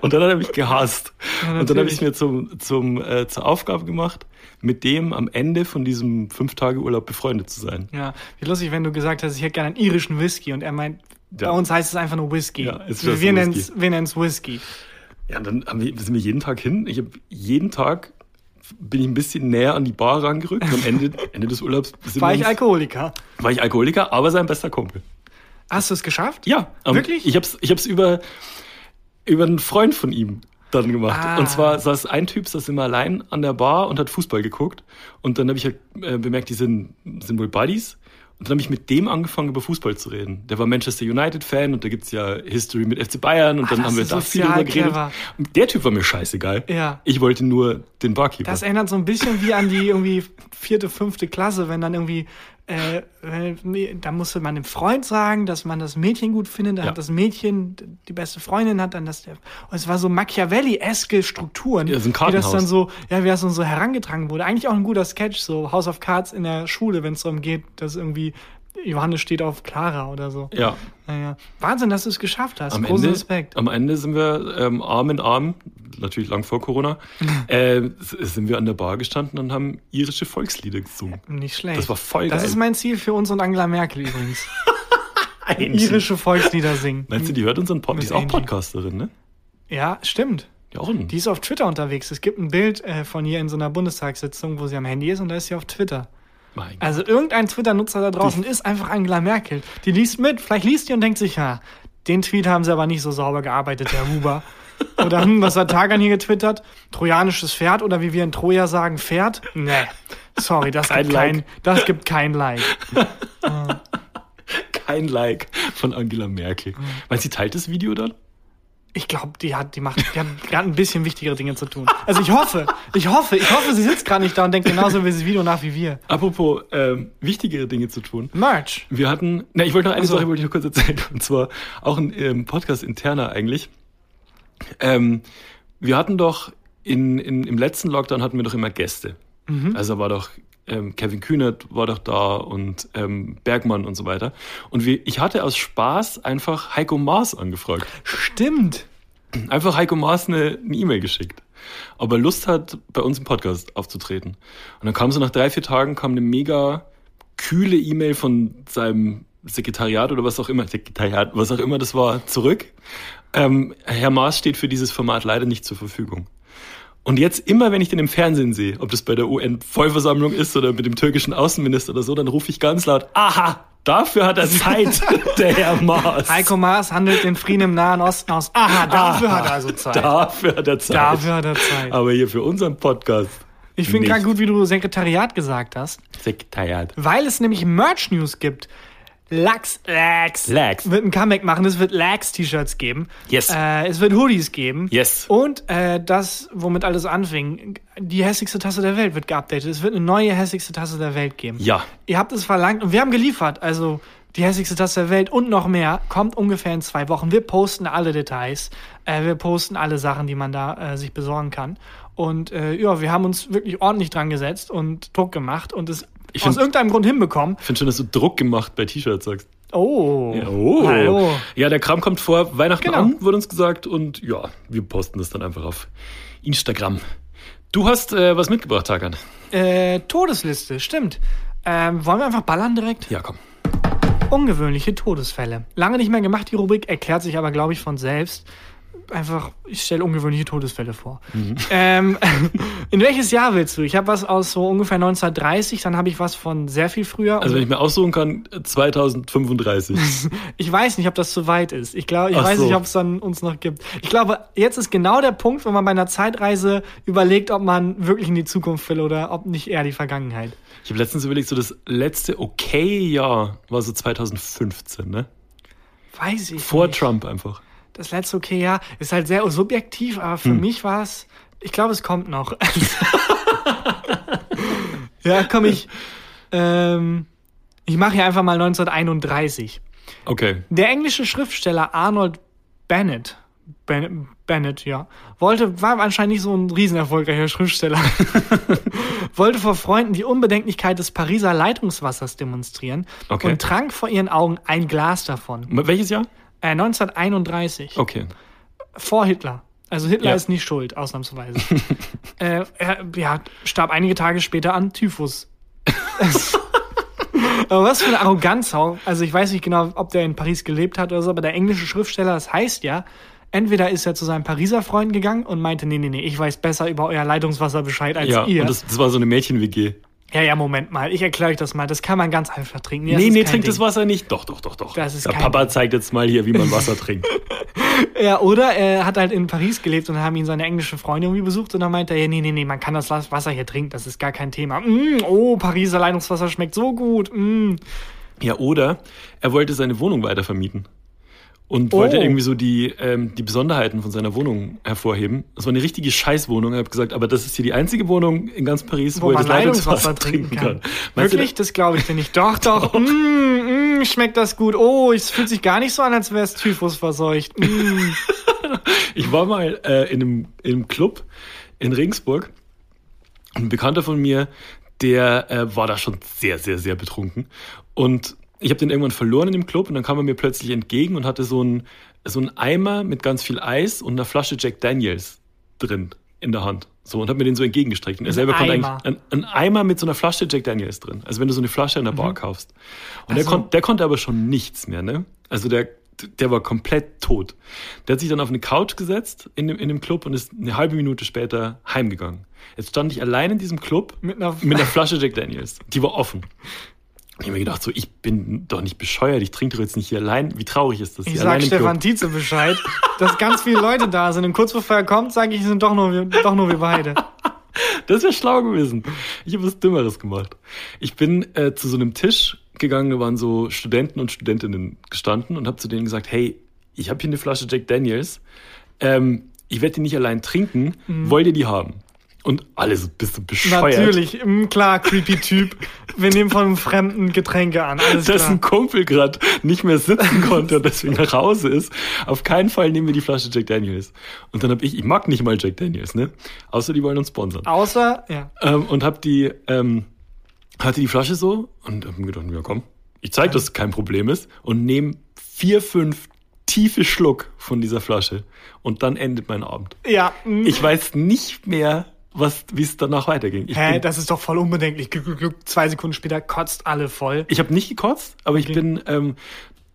Und dann hat er mich gehasst. Ja, und dann habe ich es mir zum, zum, äh, zur Aufgabe gemacht, mit dem am Ende von diesem fünf Tage Urlaub befreundet zu sein. Ja, wie lustig, wenn du gesagt hast, ich hätte gerne einen irischen Whisky und er meint, Ja. bei uns heißt es einfach nur Whisky. Ja, ist wir nennen es Whisky. Ja, und dann haben wir, sind wir jeden Tag hin. Ich habe jeden Tag bin ich ein bisschen näher an die Bar rangerückt. Am Ende, [LAUGHS] Ende des Urlaubs War ich uns- Alkoholiker? war ich Alkoholiker, aber sein bester Kumpel. Hast du es geschafft? Ja, ähm, Wirklich? Ich hab's, ich hab's über, über einen Freund von ihm dann gemacht. Ah. Und zwar saß ein Typ, saß immer allein an der Bar und hat Fußball geguckt. Und dann habe ich halt äh, bemerkt, die sind, sind wohl Buddies. Und dann habe ich mit dem angefangen, über Fußball zu reden. Der war Manchester United-Fan und da gibt's ja History mit FC Bayern und Ah, dann haben wir da viel drüber geredet. Und der Typ war mir scheißegal. Ja. Ich wollte nur den Barkeeper. Das erinnert so ein bisschen wie an die irgendwie vierte, fünfte Klasse, wenn dann irgendwie, äh, äh, da musste man dem Freund sagen, dass man das Mädchen gut findet, dann Ja. hat das Mädchen die beste Freundin hat, dann das der, und es war so Machiavelli-eske Strukturen, Ja, ein wie das dann so, ja, wie das dann so herangetragen wurde. Eigentlich auch ein guter Sketch, so House of Cards in der Schule, wenn es darum geht, dass irgendwie Johannes steht auf Clara oder so. ja. Naja. Wahnsinn, dass du es geschafft hast. Am Großen Ende, Respekt. am Ende sind wir ähm, Arm in Arm, natürlich lang vor Corona, [LAUGHS] äh, sind wir an der Bar gestanden und haben irische Volkslieder gesungen. Nicht schlecht. Das war voll Das geil. ist mein Ziel für uns und Angela Merkel übrigens. [LAUGHS] Irische Volkslieder singen. Meinst du, die hört unseren Podcast? Die ist auch Angie. Podcasterin, ne? Ja, stimmt. Ja, auch ein. Die ist auf Twitter unterwegs. Es gibt ein Bild äh, von ihr in so einer Bundestagssitzung, wo sie am Handy ist und da ist sie auf Twitter. Also irgendein Twitter-Nutzer da draußen ist einfach Angela Merkel. Die liest mit, vielleicht liest die und denkt sich, ja, den Tweet haben sie aber nicht so sauber gearbeitet, Herr Huber. [LAUGHS] Oder hm, was hat Tagan hier getwittert? Trojanisches Pferd oder wie wir in Troja sagen, Pferd? Nee. Sorry, das Kein gibt Like. kein, das gibt kein Like. [LAUGHS] Kein Like von Angela Merkel. Du, sie teilt das Video dann? Ich glaube, die hat, die macht, die hat gerade ein bisschen wichtigere Dinge zu tun. Also ich hoffe, ich hoffe, ich hoffe, sie sitzt gerade nicht da und denkt genauso wie das Video nach wie wir. Apropos ähm, wichtigere Dinge zu tun. Merch. Wir hatten, na, ich wollte noch eine Ach so. Sache wollte ich noch kurz erzählen, und zwar auch ein ähm, Podcast interner eigentlich. Ähm, wir hatten doch in, in, im letzten Lockdown hatten wir doch immer Gäste. Also war doch ähm, Kevin Kühnert war doch da und ähm, Bergmann und so weiter. Und wir, ich hatte aus Spaß einfach Heiko Maas angefragt. Stimmt. Einfach Heiko Maas eine E-Mail geschickt. Ob er Lust hat, bei uns im Podcast aufzutreten. Und dann kam so nach drei, vier Tagen kam eine mega kühle E-Mail von seinem Sekretariat oder was auch immer, Sekretariat, was auch immer das war, zurück. Ähm, Herr Maas steht für dieses Format leider nicht zur Verfügung. Und jetzt immer, wenn ich den im Fernsehen sehe, ob das bei der UN-Vollversammlung ist oder mit dem türkischen Außenminister oder so, dann rufe ich ganz laut, aha, dafür hat er Zeit, [LAUGHS] der Herr Maas. Heiko Maas handelt den Frieden im Nahen Osten aus. Aha, dafür hat er also Zeit. Dafür hat er Zeit. Dafür hat er Zeit. Aber hier für unseren Podcast. Ich finde gerade gut, wie du Sekretariat gesagt hast, Sekretariat. weil es nämlich Merch-News gibt. Lachs, Lax, Lax. wird ein Comeback machen. Es wird Lax-T-Shirts geben. Yes. Äh, es wird Hoodies geben. Yes. Und äh, das, womit alles anfing, die hässlichste Tasse der Welt wird geupdatet. Es wird eine neue hässlichste Tasse der Welt geben. Ja. Ihr habt es verlangt und wir haben geliefert. Also die hässlichste Tasse der Welt und noch mehr kommt ungefähr in zwei Wochen. Wir posten alle Details. Äh, wir posten alle Sachen, die man da äh, sich besorgen kann. Und äh, ja, wir haben uns wirklich ordentlich dran gesetzt und Druck gemacht und es Ich aus find- irgendeinem Grund hinbekommen. Ich finde schon, dass du Druck gemacht bei T-Shirts sagst. Oh. Ja, oh. Hallo. Ja, der Kram kommt vor Weihnachten Genau. an, wurde uns gesagt. Und ja, wir posten das dann einfach auf Instagram. Du hast äh, was mitgebracht, Tagan. Äh, Todesliste, stimmt. Ähm, wollen wir einfach ballern direkt? Ja, komm. Ungewöhnliche Todesfälle. Lange nicht mehr gemacht, die Rubrik, erklärt sich aber, glaube ich, von selbst. Einfach, ich stelle ungewöhnliche Todesfälle vor. [LAUGHS] Ähm, [LAUGHS] in welches Jahr willst du? Ich habe was aus so ungefähr 1930, dann habe ich was von sehr viel früher. Also wenn ich mir aussuchen kann, 2035. [LAUGHS] ich weiß nicht, ob das zu weit ist. Ich glaube, ich Ach weiß so. nicht, ob es dann uns noch gibt. Ich glaube, jetzt ist genau der Punkt, wo man bei einer Zeitreise überlegt, ob man wirklich in die Zukunft will oder ob nicht eher die Vergangenheit. Ich habe letztens überlegt, so das letzte okay Jahr war so 2015, ne? Weiß ich Vor nicht. Trump einfach. Das letzte okay, ja, ist halt sehr subjektiv, aber für mich war es, ich glaube, es kommt noch. [LAUGHS] ja, komm ich, ähm, ich mache hier einfach mal 1931. Okay. Der englische Schriftsteller Arnold Bennett, Ben- Bennett, ja, wollte, war anscheinend nicht so ein riesenerfolgreicher Schriftsteller, [LAUGHS] wollte vor Freunden die Unbedenklichkeit des Pariser Leitungswassers demonstrieren Okay. und trank vor ihren Augen ein Glas davon. Welches Jahr? Äh, 1931 Okay. vor Hitler. Also Hitler Ja. ist nicht schuld, ausnahmsweise. [LAUGHS] äh, er ja, starb einige Tage später an Typhus. [LAUGHS] aber was für eine Arroganz auch. Also ich weiß nicht genau, ob der in Paris gelebt hat oder so, aber der englische Schriftsteller, das heißt ja, entweder ist er zu seinem Pariser Freund gegangen und meinte, nee, nee, nee, ich weiß besser über euer Leitungswasser Bescheid als Ja, ihr. und das, das war so eine Mädchen-WG. Ja, ja, Moment mal, ich erkläre euch das mal. Das kann man ganz einfach trinken. das Nee, nee, kein trink Ding. das Wasser nicht. Doch, doch, doch, doch. Das ist Der kein Papa Ding. zeigt jetzt mal hier, wie man Wasser [LAUGHS] trinkt. Ja, oder er hat halt in Paris gelebt und haben ihn seine englische Freundin irgendwie besucht und dann meinte er, ja, nee, nee, nee, man kann das Wasser hier trinken, das ist gar kein Thema. Mm, oh, Pariser Leitungswasser schmeckt so gut. Mm. Ja, oder er wollte seine Wohnung weiter vermieten. Und Oh. wollte irgendwie so die, ähm, die Besonderheiten von seiner Wohnung hervorheben. Das war eine richtige Scheißwohnung. Er hat gesagt, aber das ist hier die einzige Wohnung in ganz Paris, wo, Wo er man das Leitungswasser trinken kann. Meinst Wirklich? Du, Das glaube ich dir nicht. [LAUGHS] Doch, doch. mm, mm, schmeckt das gut. Oh, es fühlt sich gar nicht so an, als wäre es Typhus verseucht. Mm. [LAUGHS] ich war mal äh, in, einem, in einem Club in Regensburg. Ein Bekannter von mir, der äh, war da schon sehr, sehr, sehr betrunken. Und ich habe den irgendwann verloren in dem Club und dann kam er mir plötzlich entgegen und hatte so einen so einen Eimer mit ganz viel Eis und einer Flasche Jack Daniels drin in der Hand. So, und hat mir den so entgegengestreckt. Und er selber konnte eigentlich ein, ein Eimer mit so einer Flasche Jack Daniels drin. Also wenn du so eine Flasche in der Bar kaufst. Und der, Also- kon der konnte aber schon nichts mehr, ne? Also der, der war komplett tot. Der hat sich dann auf eine Couch gesetzt in dem, in dem Club und ist eine halbe Minute später heimgegangen. Jetzt stand ich allein in diesem Club Mit einer- mit einer Flasche Jack Daniels. Die war offen. Ich hab mir gedacht, so, ich bin doch nicht bescheuert, ich trinke doch jetzt nicht hier allein. Wie traurig ist das? Ich hier sag allein im Club? Stefan Tietze Bescheid, dass ganz viele Leute da sind. Und kurz bevor er kommt, sage ich, es sind doch nur, wir, doch nur wir beide. [LAUGHS] Das wäre schlau gewesen. Ich habe was Dümmeres gemacht. Ich bin äh, zu so einem Tisch gegangen, da waren so Studenten und Studentinnen gestanden und habe zu denen gesagt, hey, ich habe hier eine Flasche Jack Daniels. Ähm, ich werde die nicht allein trinken. Wollt ihr die haben? Und alle so, bist du bescheuert? Natürlich, mm, klar, creepy Typ. Wir nehmen von einem fremden Getränke an. Alles Dass ein klar. Kumpel gerade nicht mehr sitzen konnte und deswegen nach Hause ist. Auf keinen Fall nehmen wir die Flasche Jack Daniels. Und dann habe ich, ich mag nicht mal Jack Daniels, ne? Außer die wollen uns sponsern. Außer, ja. ähm, und hab die, ähm, hatte die Flasche so und hab mir gedacht, ja komm, ich zeig, dass es kein Problem ist und nehme vier, fünf tiefe Schluck von dieser Flasche und dann endet mein Abend. Ja, mm. Ich weiß nicht mehr, was, wie es danach weiterging. Ich, Hä, bin- das ist doch voll unbedenklich. Glück, Glück, Glück. Zwei Sekunden später kotzt alle voll. ich habe nicht gekotzt, aber ich Okay. bin, ähm,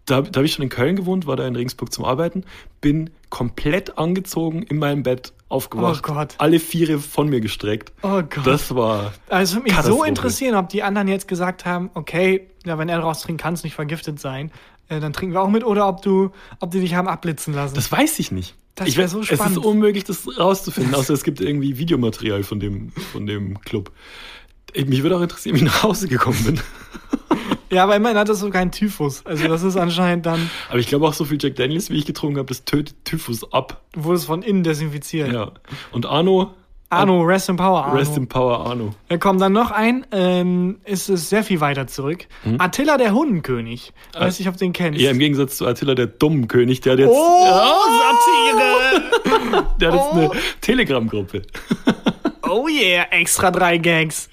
da, da habe ich schon in Köln gewohnt, war da in Regensburg zum Arbeiten, bin komplett angezogen in meinem Bett aufgewacht, Oh Gott. alle Viere von mir gestreckt. Oh Gott. Das war Also es würde mich so interessieren, ob die anderen jetzt gesagt haben, okay, ja, wenn er daraus trinkt, kann es nicht vergiftet sein. Äh, dann trinken wir auch mit oder ob du, ob die dich haben abblitzen lassen. Das weiß ich nicht. Das ich wär weiß- so Es spannend. ist unmöglich, das rauszufinden, außer es gibt irgendwie Videomaterial von dem, von dem Club. Ich- Mich würde auch interessieren, wie ich nach Hause gekommen bin. ja, aber immerhin hat das so keinen Typhus. Also das ist anscheinend dann, Aber ich glaube auch so viel Jack Daniels, wie ich getrunken habe, das tötet Typhus ab. du wurdest von innen desinfiziert. Ja. Und Arno, Arno, Rest in Power, Arno. Rest in Power Arno. Da kommt dann noch ein, ähm, ist es sehr viel weiter zurück. Attila der Hundenkönig. Weiß nicht, ob du den kennst. Ja, im Gegensatz zu Attila, der dummen König, der hat jetzt, Oh, Satire! [LAUGHS] der hat jetzt Oh. eine Telegram-Gruppe. Oh yeah, extra drei Gags.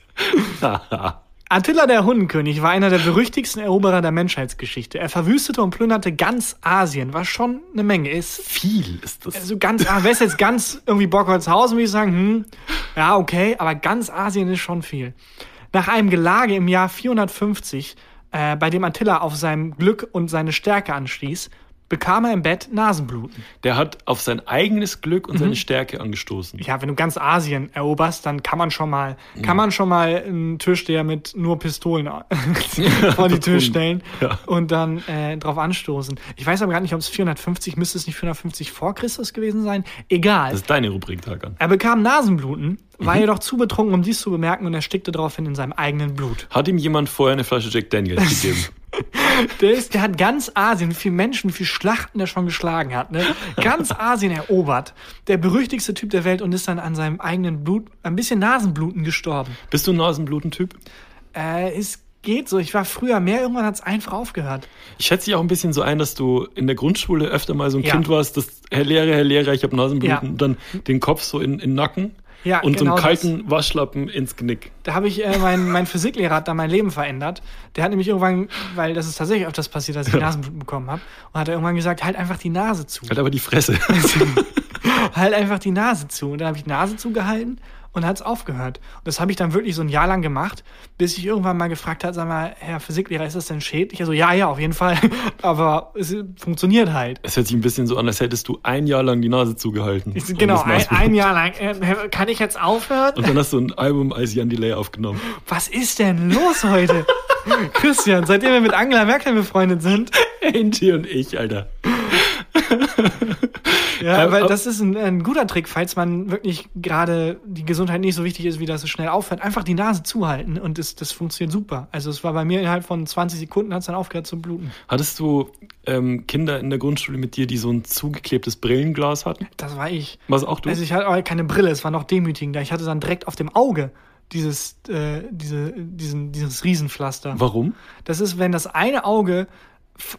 [LAUGHS] Attila der Hundenkönig war einer der berüchtigsten Eroberer der Menschheitsgeschichte. Er verwüstete und plünderte ganz Asien, was schon eine Menge ist. Viel ist das. Also ganz, ah, wär's jetzt ganz irgendwie Bockholzhausen, würde ich sagen, hm, ja, okay, aber ganz Asien ist schon viel. Nach einem Gelage im Jahr 450, äh, bei dem Attila auf seinem Glück und seine Stärke anstieß, bekam er im Bett Nasenbluten. Der hat auf sein eigenes Glück und seine Stärke angestoßen. Ja, wenn du ganz Asien eroberst, dann kann man schon mal, kann man schon mal einen Türsteher mit nur Pistolen [LAUGHS] vor die Tür stellen Ja. und dann äh, drauf anstoßen. Ich weiß aber gar nicht, ob es 450, müsste es nicht 450 vor Christus gewesen sein? Egal. Das ist deine Rubrik, Hakan. Er bekam Nasenbluten, war jedoch zu betrunken, um dies zu bemerken und erstickte daraufhin in seinem eigenen Blut. Hat ihm jemand vorher eine Flasche Jack Daniels gegeben? [LAUGHS] Der, ist, der hat ganz Asien, wie viele Menschen, wie viele Schlachten der schon geschlagen hat, ne? Ganz Asien erobert. Der berüchtigste Typ der Welt und ist dann an seinem eigenen Blut, ein bisschen Nasenbluten gestorben. Bist du ein Nasenbluten-Typ? Äh, es geht so. Ich war früher mehr, irgendwann hat es einfach aufgehört. Ich schätze dich auch ein bisschen so ein, dass du in der Grundschule öfter mal so ein Ja. Kind warst, das Herr Lehrer, Herr Lehrer, ich habe Nasenbluten, Ja. und dann den Kopf so in, in den Nacken Ja, und genau so einen kalten Waschlappen ins Genick. Da habe ich, äh, mein, mein Physiklehrer hat da mein Leben verändert. Der hat nämlich irgendwann, weil das ist tatsächlich öfters passiert, dass ich Nasenbluten bekommen habe, und hat er irgendwann gesagt, halt einfach die Nase zu. Halt aber die Fresse. [LAUGHS] [LAUGHS] halt einfach die Nase zu. Und dann habe ich die Nase zugehalten und hat es aufgehört. Und das habe ich dann wirklich so ein Jahr lang gemacht, bis ich irgendwann mal gefragt habe, sag mal, Herr Physiklehrer, ist das denn schädlich? Also ja, ja, auf jeden Fall. [LAUGHS] Aber es funktioniert halt. Es hört sich ein bisschen so an, als hättest du ein Jahr lang die Nase zugehalten. Ich, genau, ein, ein Jahr lang. Äh, kann ich jetzt aufhören? Und dann hast du ein Album als Jan Delay aufgenommen. Was ist denn los heute? [LAUGHS] Christian, seitdem wir mit Angela Merkel befreundet sind, Angie und ich, Alter. [LAUGHS] Ja, Ähm, weil ab- das ist ein, ein guter Trick, falls man wirklich gerade die Gesundheit nicht so wichtig ist, wie das so schnell aufhört. Einfach die Nase zuhalten und das, das funktioniert super. Also es war bei mir innerhalb von 20 Sekunden hat es dann aufgehört zu bluten. Hattest du ähm, Kinder in der Grundschule mit dir, die so ein zugeklebtes Brillenglas hatten? Das war ich. Was auch du? Also ich hatte aber keine Brille, es war noch demütigender. Ich hatte dann direkt auf dem Auge dieses, äh, diese, diesen, dieses Riesenpflaster. Warum? Das ist, wenn das eine Auge,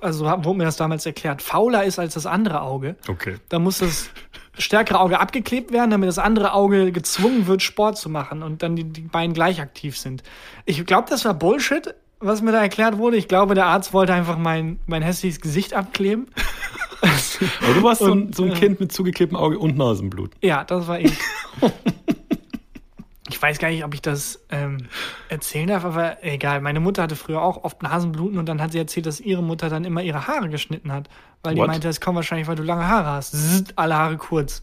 also wurde mir das damals erklärt, fauler ist als das andere Auge. Okay. dann muss das stärkere Auge abgeklebt werden, damit das andere Auge gezwungen wird, Sport zu machen und dann die, die Beine gleich aktiv sind. Ich glaube, das war Bullshit, was mir da erklärt wurde. Ich glaube, der Arzt wollte einfach mein, mein hässliches Gesicht abkleben. [LAUGHS] Aber du warst so ein, Und, so ein äh, Kind mit zugeklebtem Auge und Nasenblut. Ja, das war ich. [LAUGHS] Ich weiß gar nicht, ob ich das ähm, erzählen darf, aber egal. Meine Mutter hatte früher auch oft Nasenbluten und dann hat sie erzählt, dass ihre Mutter dann immer ihre Haare geschnitten hat. Weil die What? meinte, es kommt wahrscheinlich, weil du lange Haare hast. Zzzt, alle Haare kurz.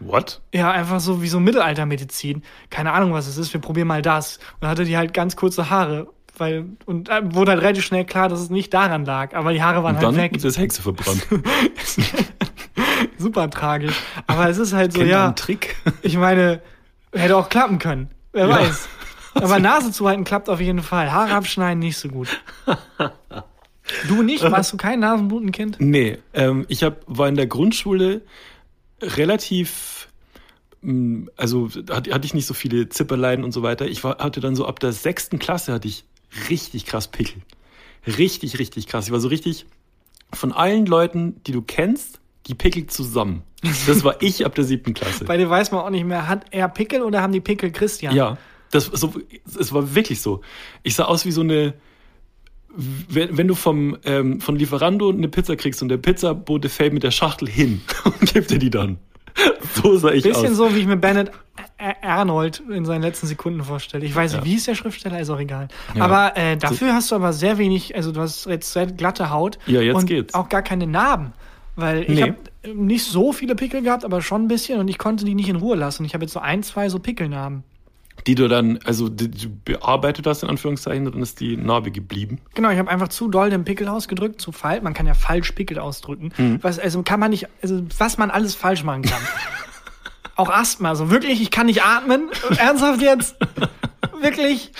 What? Ja, einfach so wie so Mittelaltermedizin. Keine Ahnung, was es ist. Wir probieren mal das. Und dann hatte die halt ganz kurze Haare. Weil, und äh, wurde halt relativ schnell klar, dass es nicht daran lag. Aber die Haare waren Und halt dann weg. ist Hexe verbrannt. [LAUGHS] Super tragisch. Aber es ist halt so, Kennt ja. Trick? Ich meine, hätte auch klappen können. Wer Ja. weiß. Aber Nase zuhalten klappt auf jeden Fall. Haare abschneiden nicht so gut. Du nicht? [LAUGHS] Warst du kein Nasenblutenkind? Nee, ähm, ich hab, war in der Grundschule relativ, mh, also hatte, hatte ich nicht so viele Zipperleiden und so weiter. Ich war, hatte dann so ab der sechsten Klasse hatte ich richtig krass Pickel. Richtig, richtig krass. Ich war so richtig von allen Leuten, die du kennst, die Pickel zusammen. Das war ich ab der siebten Klasse. Bei dir weiß man auch nicht mehr, hat er Pickel oder haben die Pickel Christian? Ja, das so, es war wirklich so. Ich sah aus wie so eine, wenn, wenn du vom ähm, von Lieferando eine Pizza kriegst und der Pizzabote fällt mit der Schachtel hin [LAUGHS] und gibt dir die dann. So sah ich Bisschen aus. so, wie ich mir Bennett A- Arnold in seinen letzten Sekunden vorstelle. Ich weiß nicht, Ja. wie ist der Schriftsteller, ist auch egal. Ja. Aber äh, dafür hast du aber sehr wenig, also du hast jetzt sehr glatte Haut. Ja, jetzt und geht's. auch gar keine Narben. Weil ich Nee. habe nicht so viele Pickel gehabt, aber schon ein bisschen und ich konnte die nicht in Ruhe lassen. Ich habe jetzt so ein, zwei so Pickelnarben. Die du dann, also die, du bearbeitet hast, in Anführungszeichen, dann ist die Narbe geblieben. Genau, ich habe einfach zu doll den Pickel ausgedrückt, zu falsch. Man kann ja falsch Pickel ausdrücken. Mhm. Was, also kann man nicht, also was man alles falsch machen kann. [LAUGHS] Auch Asthma, also wirklich, ich kann nicht atmen. Ernsthaft jetzt? [LAUGHS] wirklich?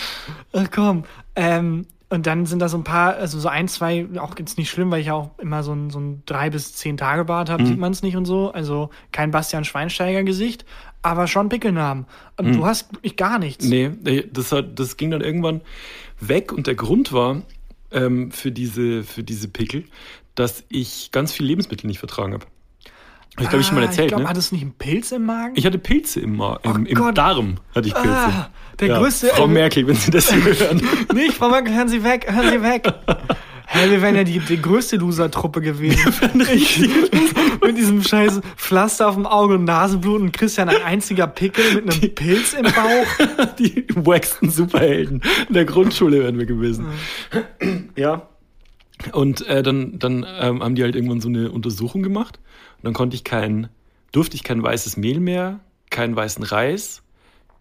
Ach komm. Ähm, und dann sind da so ein paar, also so ein, zwei, auch jetzt nicht schlimm, weil ich ja auch immer so ein, so ein drei bis zehn Tage Bart habe, sieht man es nicht und so. Also kein Bastian Schweinsteiger Gesicht, aber schon Pickelnarben. Und du hast wirklich gar nichts. Nee, das, hat, das ging dann irgendwann weg und der Grund war ähm, für, diese, für diese Pickel, dass ich ganz viel Lebensmittel nicht vertragen habe. Ich, glaube ich, schon mal Ah, erzählt, Ich glaube, ne? hattest du nicht einen Pilz im Magen? Ich hatte Pilze im, Ma im, Oh im. Darm. Hatte ich Pilze. Ah, der ja, größte- Frau Merkel, wenn Sie das hier [LAUGHS] hören. Nicht, Frau Merkel, hören Sie weg, hören Sie weg. Hä, wir wären ja die, die größte Loser-Truppe gewesen. Ich, [LAUGHS] mit diesem scheiß Pflaster auf dem Auge und Nasenblut und Christian ein einziger Pickel mit einem Pilz im Bauch. [LAUGHS] die wacksten Superhelden in der Grundschule wären wir gewesen. Ja. Und äh, dann, dann ähm, haben die halt irgendwann so eine Untersuchung gemacht. Und dann konnte ich kein, durfte ich kein weißes Mehl mehr, keinen weißen Reis,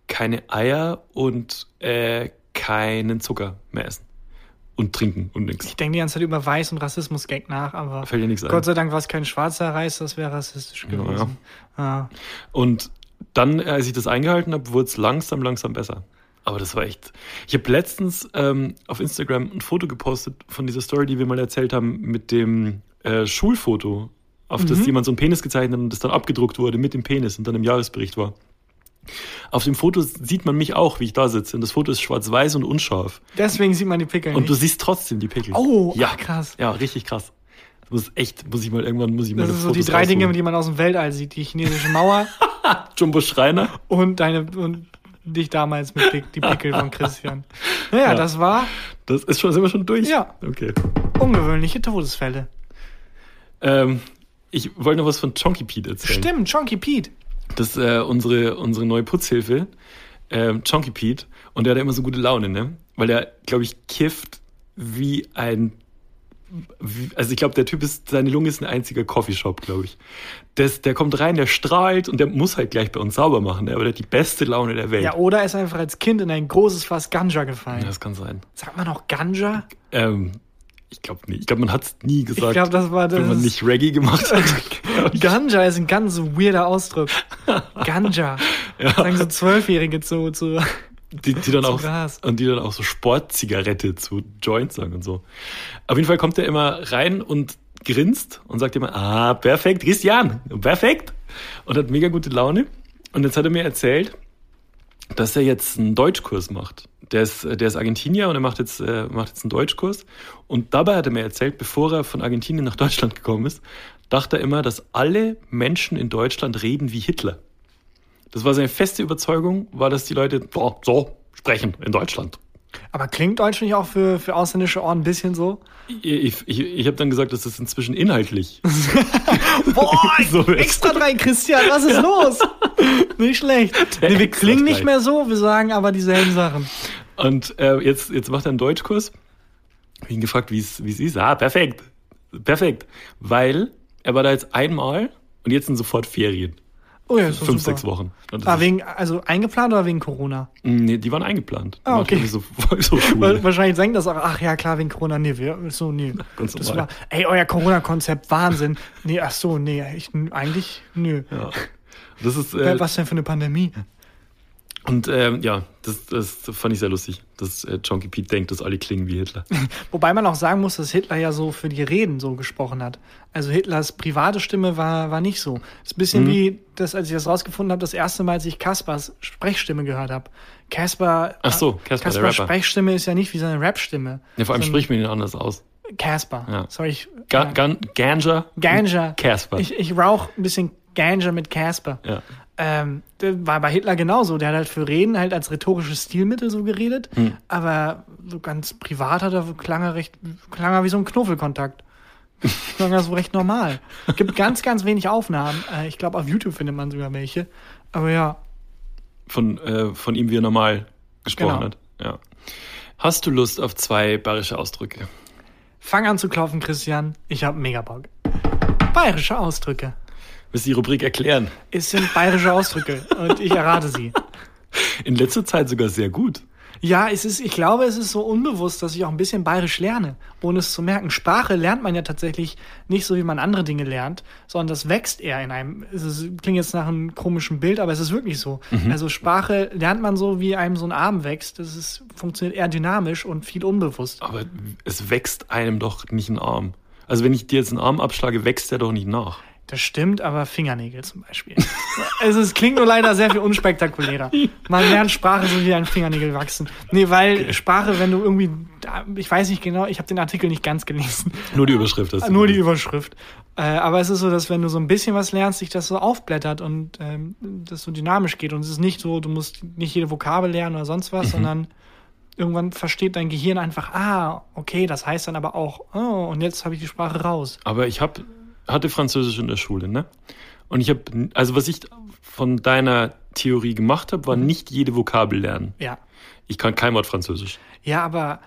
keine Eier und äh, keinen Zucker mehr essen. Und trinken und nichts. Ich denke die ganze Zeit über Weiß- und Rassismus-Gag nach, aber Fällt dir nichts ein. Gott sei Dank war es kein schwarzer Reis, das wäre rassistisch Genau, gewesen. Ja. Und dann, als ich das eingehalten habe, wurde es langsam, langsam besser. Aber das war echt. Ich habe letztens ähm, auf Instagram ein Foto gepostet von dieser Story, die wir mal erzählt haben, mit dem äh, Schulfoto, auf das jemand so einen Penis gezeichnet hat und das dann abgedruckt wurde mit dem Penis und dann im Jahresbericht war. Auf dem Foto sieht man mich auch, wie ich da sitze. Und das Foto ist schwarz-weiß und unscharf. Deswegen sieht man die Pickel Und nicht. du siehst trotzdem die Pickel. Oh, ja, ach, krass. Ja, richtig krass. Das muss echt, muss ich mal irgendwann, muss ich mal das sind so die Fotos drei Dinge, raussuchen. die man aus dem Weltall sieht. Die chinesische Mauer [LAUGHS] Jumbo Schreiner. und deine und dich damals mit Pick, die Pickel von Christian. [LAUGHS] Naja, Ja. das war Das ist schon, sind wir schon durch? Ja. Okay. ungewöhnliche Todesfälle. Ähm, ich wollte noch was von Chonky Pete erzählen. Stimmt, Chonky Pete. Das ist äh, unsere, unsere neue Putzhilfe, ähm, Chonky Pete. Und der hat immer so gute Laune, ne? Weil er, glaube ich, kifft wie ein. Wie, also ich glaube, der Typ ist, seine Lunge ist ein einziger Coffeeshop, glaube ich. Das, der kommt rein, der strahlt und der muss halt gleich bei uns sauber machen, ne? aber der hat die beste Laune der Welt. Ja, oder er ist einfach als Kind in ein großes Fass Ganja gefallen. Ja, das kann sein. Sagt man auch Ganja? Ähm, ich glaube nicht. Ich glaube, man hat es nie gesagt, Ich glaube, das war das. wenn man nicht Reggae gemacht hat. [LAUGHS] Ganja ist ein ganz weirder Ausdruck. Ganja. [LAUGHS] Sagen so Zwölfjährige zu, zu. die, die dann Zu auch Gras. und die dann auch so Sportzigarette zu Joints sagen und so. Auf jeden Fall kommt er immer rein und grinst und sagt immer, ah, perfekt, Christian, perfekt. Und hat mega gute Laune. Und jetzt hat er mir erzählt, dass er jetzt einen Deutschkurs macht. Der ist, der ist Argentinier und er macht jetzt, äh, macht jetzt einen Deutschkurs. Und dabei hat er mir erzählt, bevor er von Argentinien nach [LAUGHS] Deutschland gekommen ist, dachte er immer, dass alle Menschen in Deutschland reden wie Hitler. Das war seine feste Überzeugung, war, dass die Leute so, so sprechen in Deutschland. Aber klingt Deutsch nicht auch für, für ausländische Ohren ein bisschen so? Ich, ich, ich habe dann gesagt, das ist inzwischen inhaltlich. [LAUGHS] Boah, [LAUGHS] So extra drei, Christian, was ist los? Nicht schlecht. [LAUGHS] Nee, wir klingen nicht mehr so, wir sagen aber dieselben Sachen. Und äh, jetzt, jetzt macht er einen Deutschkurs. Hab ihn gefragt, wie es wie es ist. Ah, perfekt. Perfekt. Weil er war da jetzt einmal und jetzt sind sofort Ferien. Oh ja, ist Fünf, super. sechs Wochen. Ah, wegen, also eingeplant oder wegen Corona? nee, die waren eingeplant. Die Ah, okay. So, [LAUGHS] so. Weil, wahrscheinlich denkt das auch, ach ja, klar, wegen Corona, nee, wir, so, nee. Ganz das normal. war, ey, euer Corona-Konzept, Wahnsinn. Nee, ach so, nee, ich, eigentlich, nö. ja. Das ist, äh, Was denn für eine Pandemie? und ähm, ja, das, das fand ich sehr lustig, dass äh, Chonky Pete denkt, dass alle klingen wie Hitler. [LAUGHS] Wobei man auch sagen muss, dass Hitler ja so für die Reden so gesprochen hat. Also Hitlers private Stimme war, war nicht so. ist ein bisschen Mhm. wie das, als ich das rausgefunden habe, das erste Mal, als ich Kaspers Sprechstimme gehört habe. Casper, Ach so, der Kaspers Rapper. Sprechstimme ist ja nicht wie seine Rap-Stimme. Ja, vor allem sondern spricht man ihn anders aus. Casper. Ja. Sorry, ich, Ga. Gan Ganja. Ganja. Casper. Ich, ich rauche ein bisschen Ganja mit Casper. Ja. Ähm, war bei Hitler genauso. Der hat halt für Reden halt als rhetorisches Stilmittel so geredet, Hm. aber so ganz privat hat er, klang er recht, klang er wie so ein Knuffelkontakt. klang er so recht normal. Gibt ganz, ganz wenig Aufnahmen. Äh, ich glaube, auf YouTube findet man sogar welche. Aber ja, von, äh, von ihm, wie er normal gesprochen Genau. hat. Ja. Hast du Lust auf zwei bayerische Ausdrücke? fang an zu klopfen, Christian. Ich hab mega Bock. Bayerische Ausdrücke. Willst du die Rubrik erklären? Es sind bayerische Ausdrücke und ich errate sie. In letzter Zeit sogar sehr gut. Ja, es ist, ich glaube, es ist so unbewusst, dass ich auch ein bisschen bayerisch lerne, ohne es zu merken. Sprache lernt man ja tatsächlich nicht so, wie man andere Dinge lernt, sondern das wächst eher in einem. Es ist, klingt jetzt nach einem komischen Bild, aber es ist wirklich so. Also Sprache lernt man so, wie einem so ein Arm wächst. Das ist, funktioniert eher dynamisch und viel unbewusst. Aber es wächst einem doch nicht ein Arm. Also wenn ich dir jetzt einen Arm abschlage, wächst der doch nicht nach. Das stimmt, aber Fingernägel zum Beispiel. also [LAUGHS] es klingt nur leider sehr viel unspektakulärer. Man lernt Sprache so wie ein Fingernägel wachsen. Nee, weil Sprache, wenn du irgendwie, ich weiß nicht genau, ich habe den Artikel nicht ganz gelesen. Nur die Überschrift ist. Nur die Überschrift. Äh, aber es ist so, dass wenn du so ein bisschen was lernst, sich das so aufblättert und ähm, das so dynamisch geht. Und es ist nicht so, du musst nicht jede Vokabel lernen oder sonst was, sondern irgendwann versteht dein Gehirn einfach, ah, okay, das heißt dann aber auch, oh, und jetzt habe ich die Sprache raus. Aber ich hab, hatte Französisch in der Schule, ne? Und ich habe, also was ich von deiner Theorie gemacht habe, war nicht jede Vokabel lernen. Ja. Ich kann kein Wort Französisch. Ja, aber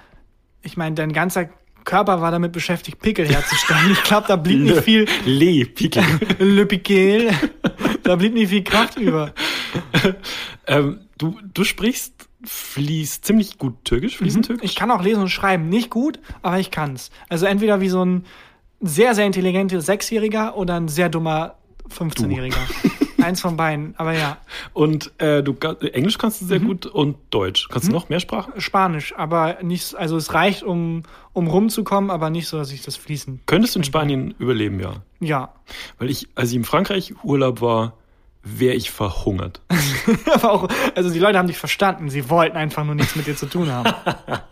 ich meine, dein ganzer Körper war damit beschäftigt, Pickel herzustellen. Ich glaube, da blieb nicht viel Le, Pickel. [LAUGHS] Le Piquel. Da blieb nicht viel Kraft über. [LAUGHS] ähm, du, du sprichst fließt ziemlich gut Türkisch, fließend Türkisch. Ich kann auch lesen und schreiben. Nicht gut, aber ich kann's. Also entweder wie so ein sehr, sehr intelligenter Sechsjähriger oder ein sehr dummer 15-Jähriger. Eins von beiden, aber ja. Und äh, du Englisch kannst du sehr gut und Deutsch. Kannst du noch mehr Sprachen? Spanisch, aber nicht, also es reicht, um, um rumzukommen, aber nicht so, dass ich das fließen. Könntest du in Spanien überleben, ja. Ja. Weil ich, als ich in Frankreich Urlaub war, wäre ich verhungert. [LAUGHS] aber auch, also die Leute haben dich verstanden. Sie wollten einfach nur nichts mit dir zu tun haben.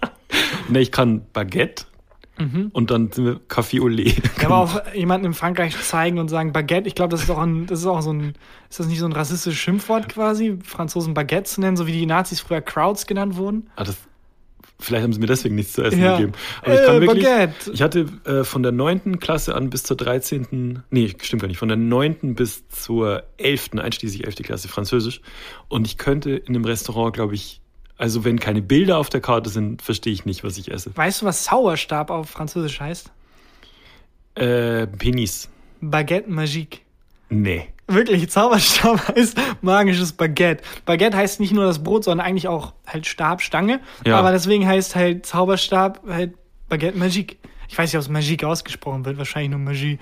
[LAUGHS] ne, ich kann Baguette und dann sind wir Café au lait. Ja, aber auch jemanden in Frankreich zeigen und sagen Baguette, ich glaube, das ist auch ein, das ist auch so ein, ist das nicht so ein rassistisches Schimpfwort quasi, Franzosen Baguette zu nennen, so wie die Nazis früher Crowds genannt wurden? Ah, das, vielleicht haben sie mir deswegen nichts zu essen Ja. gegeben. Aber ich Äh, kann wirklich, Baguette. ich hatte äh, von der neunten Klasse an bis zur 13., nee, stimmt gar nicht, von der neunten bis zur elften, einschließlich elfte Klasse Französisch. Und ich könnte in einem Restaurant, glaube ich, also wenn keine Bilder auf der Karte sind, verstehe ich nicht, was ich esse. Weißt du, was Zauberstab auf Französisch heißt? Äh, Penis. Baguette magique. Nee. Wirklich, Zauberstab [LAUGHS] heißt magisches Baguette. Baguette heißt nicht nur das Brot, sondern eigentlich auch halt Stab, Stange. Ja. Aber deswegen heißt halt Zauberstab halt Baguette magique. Ich weiß nicht, ob es Magique ausgesprochen wird, wahrscheinlich nur Magie.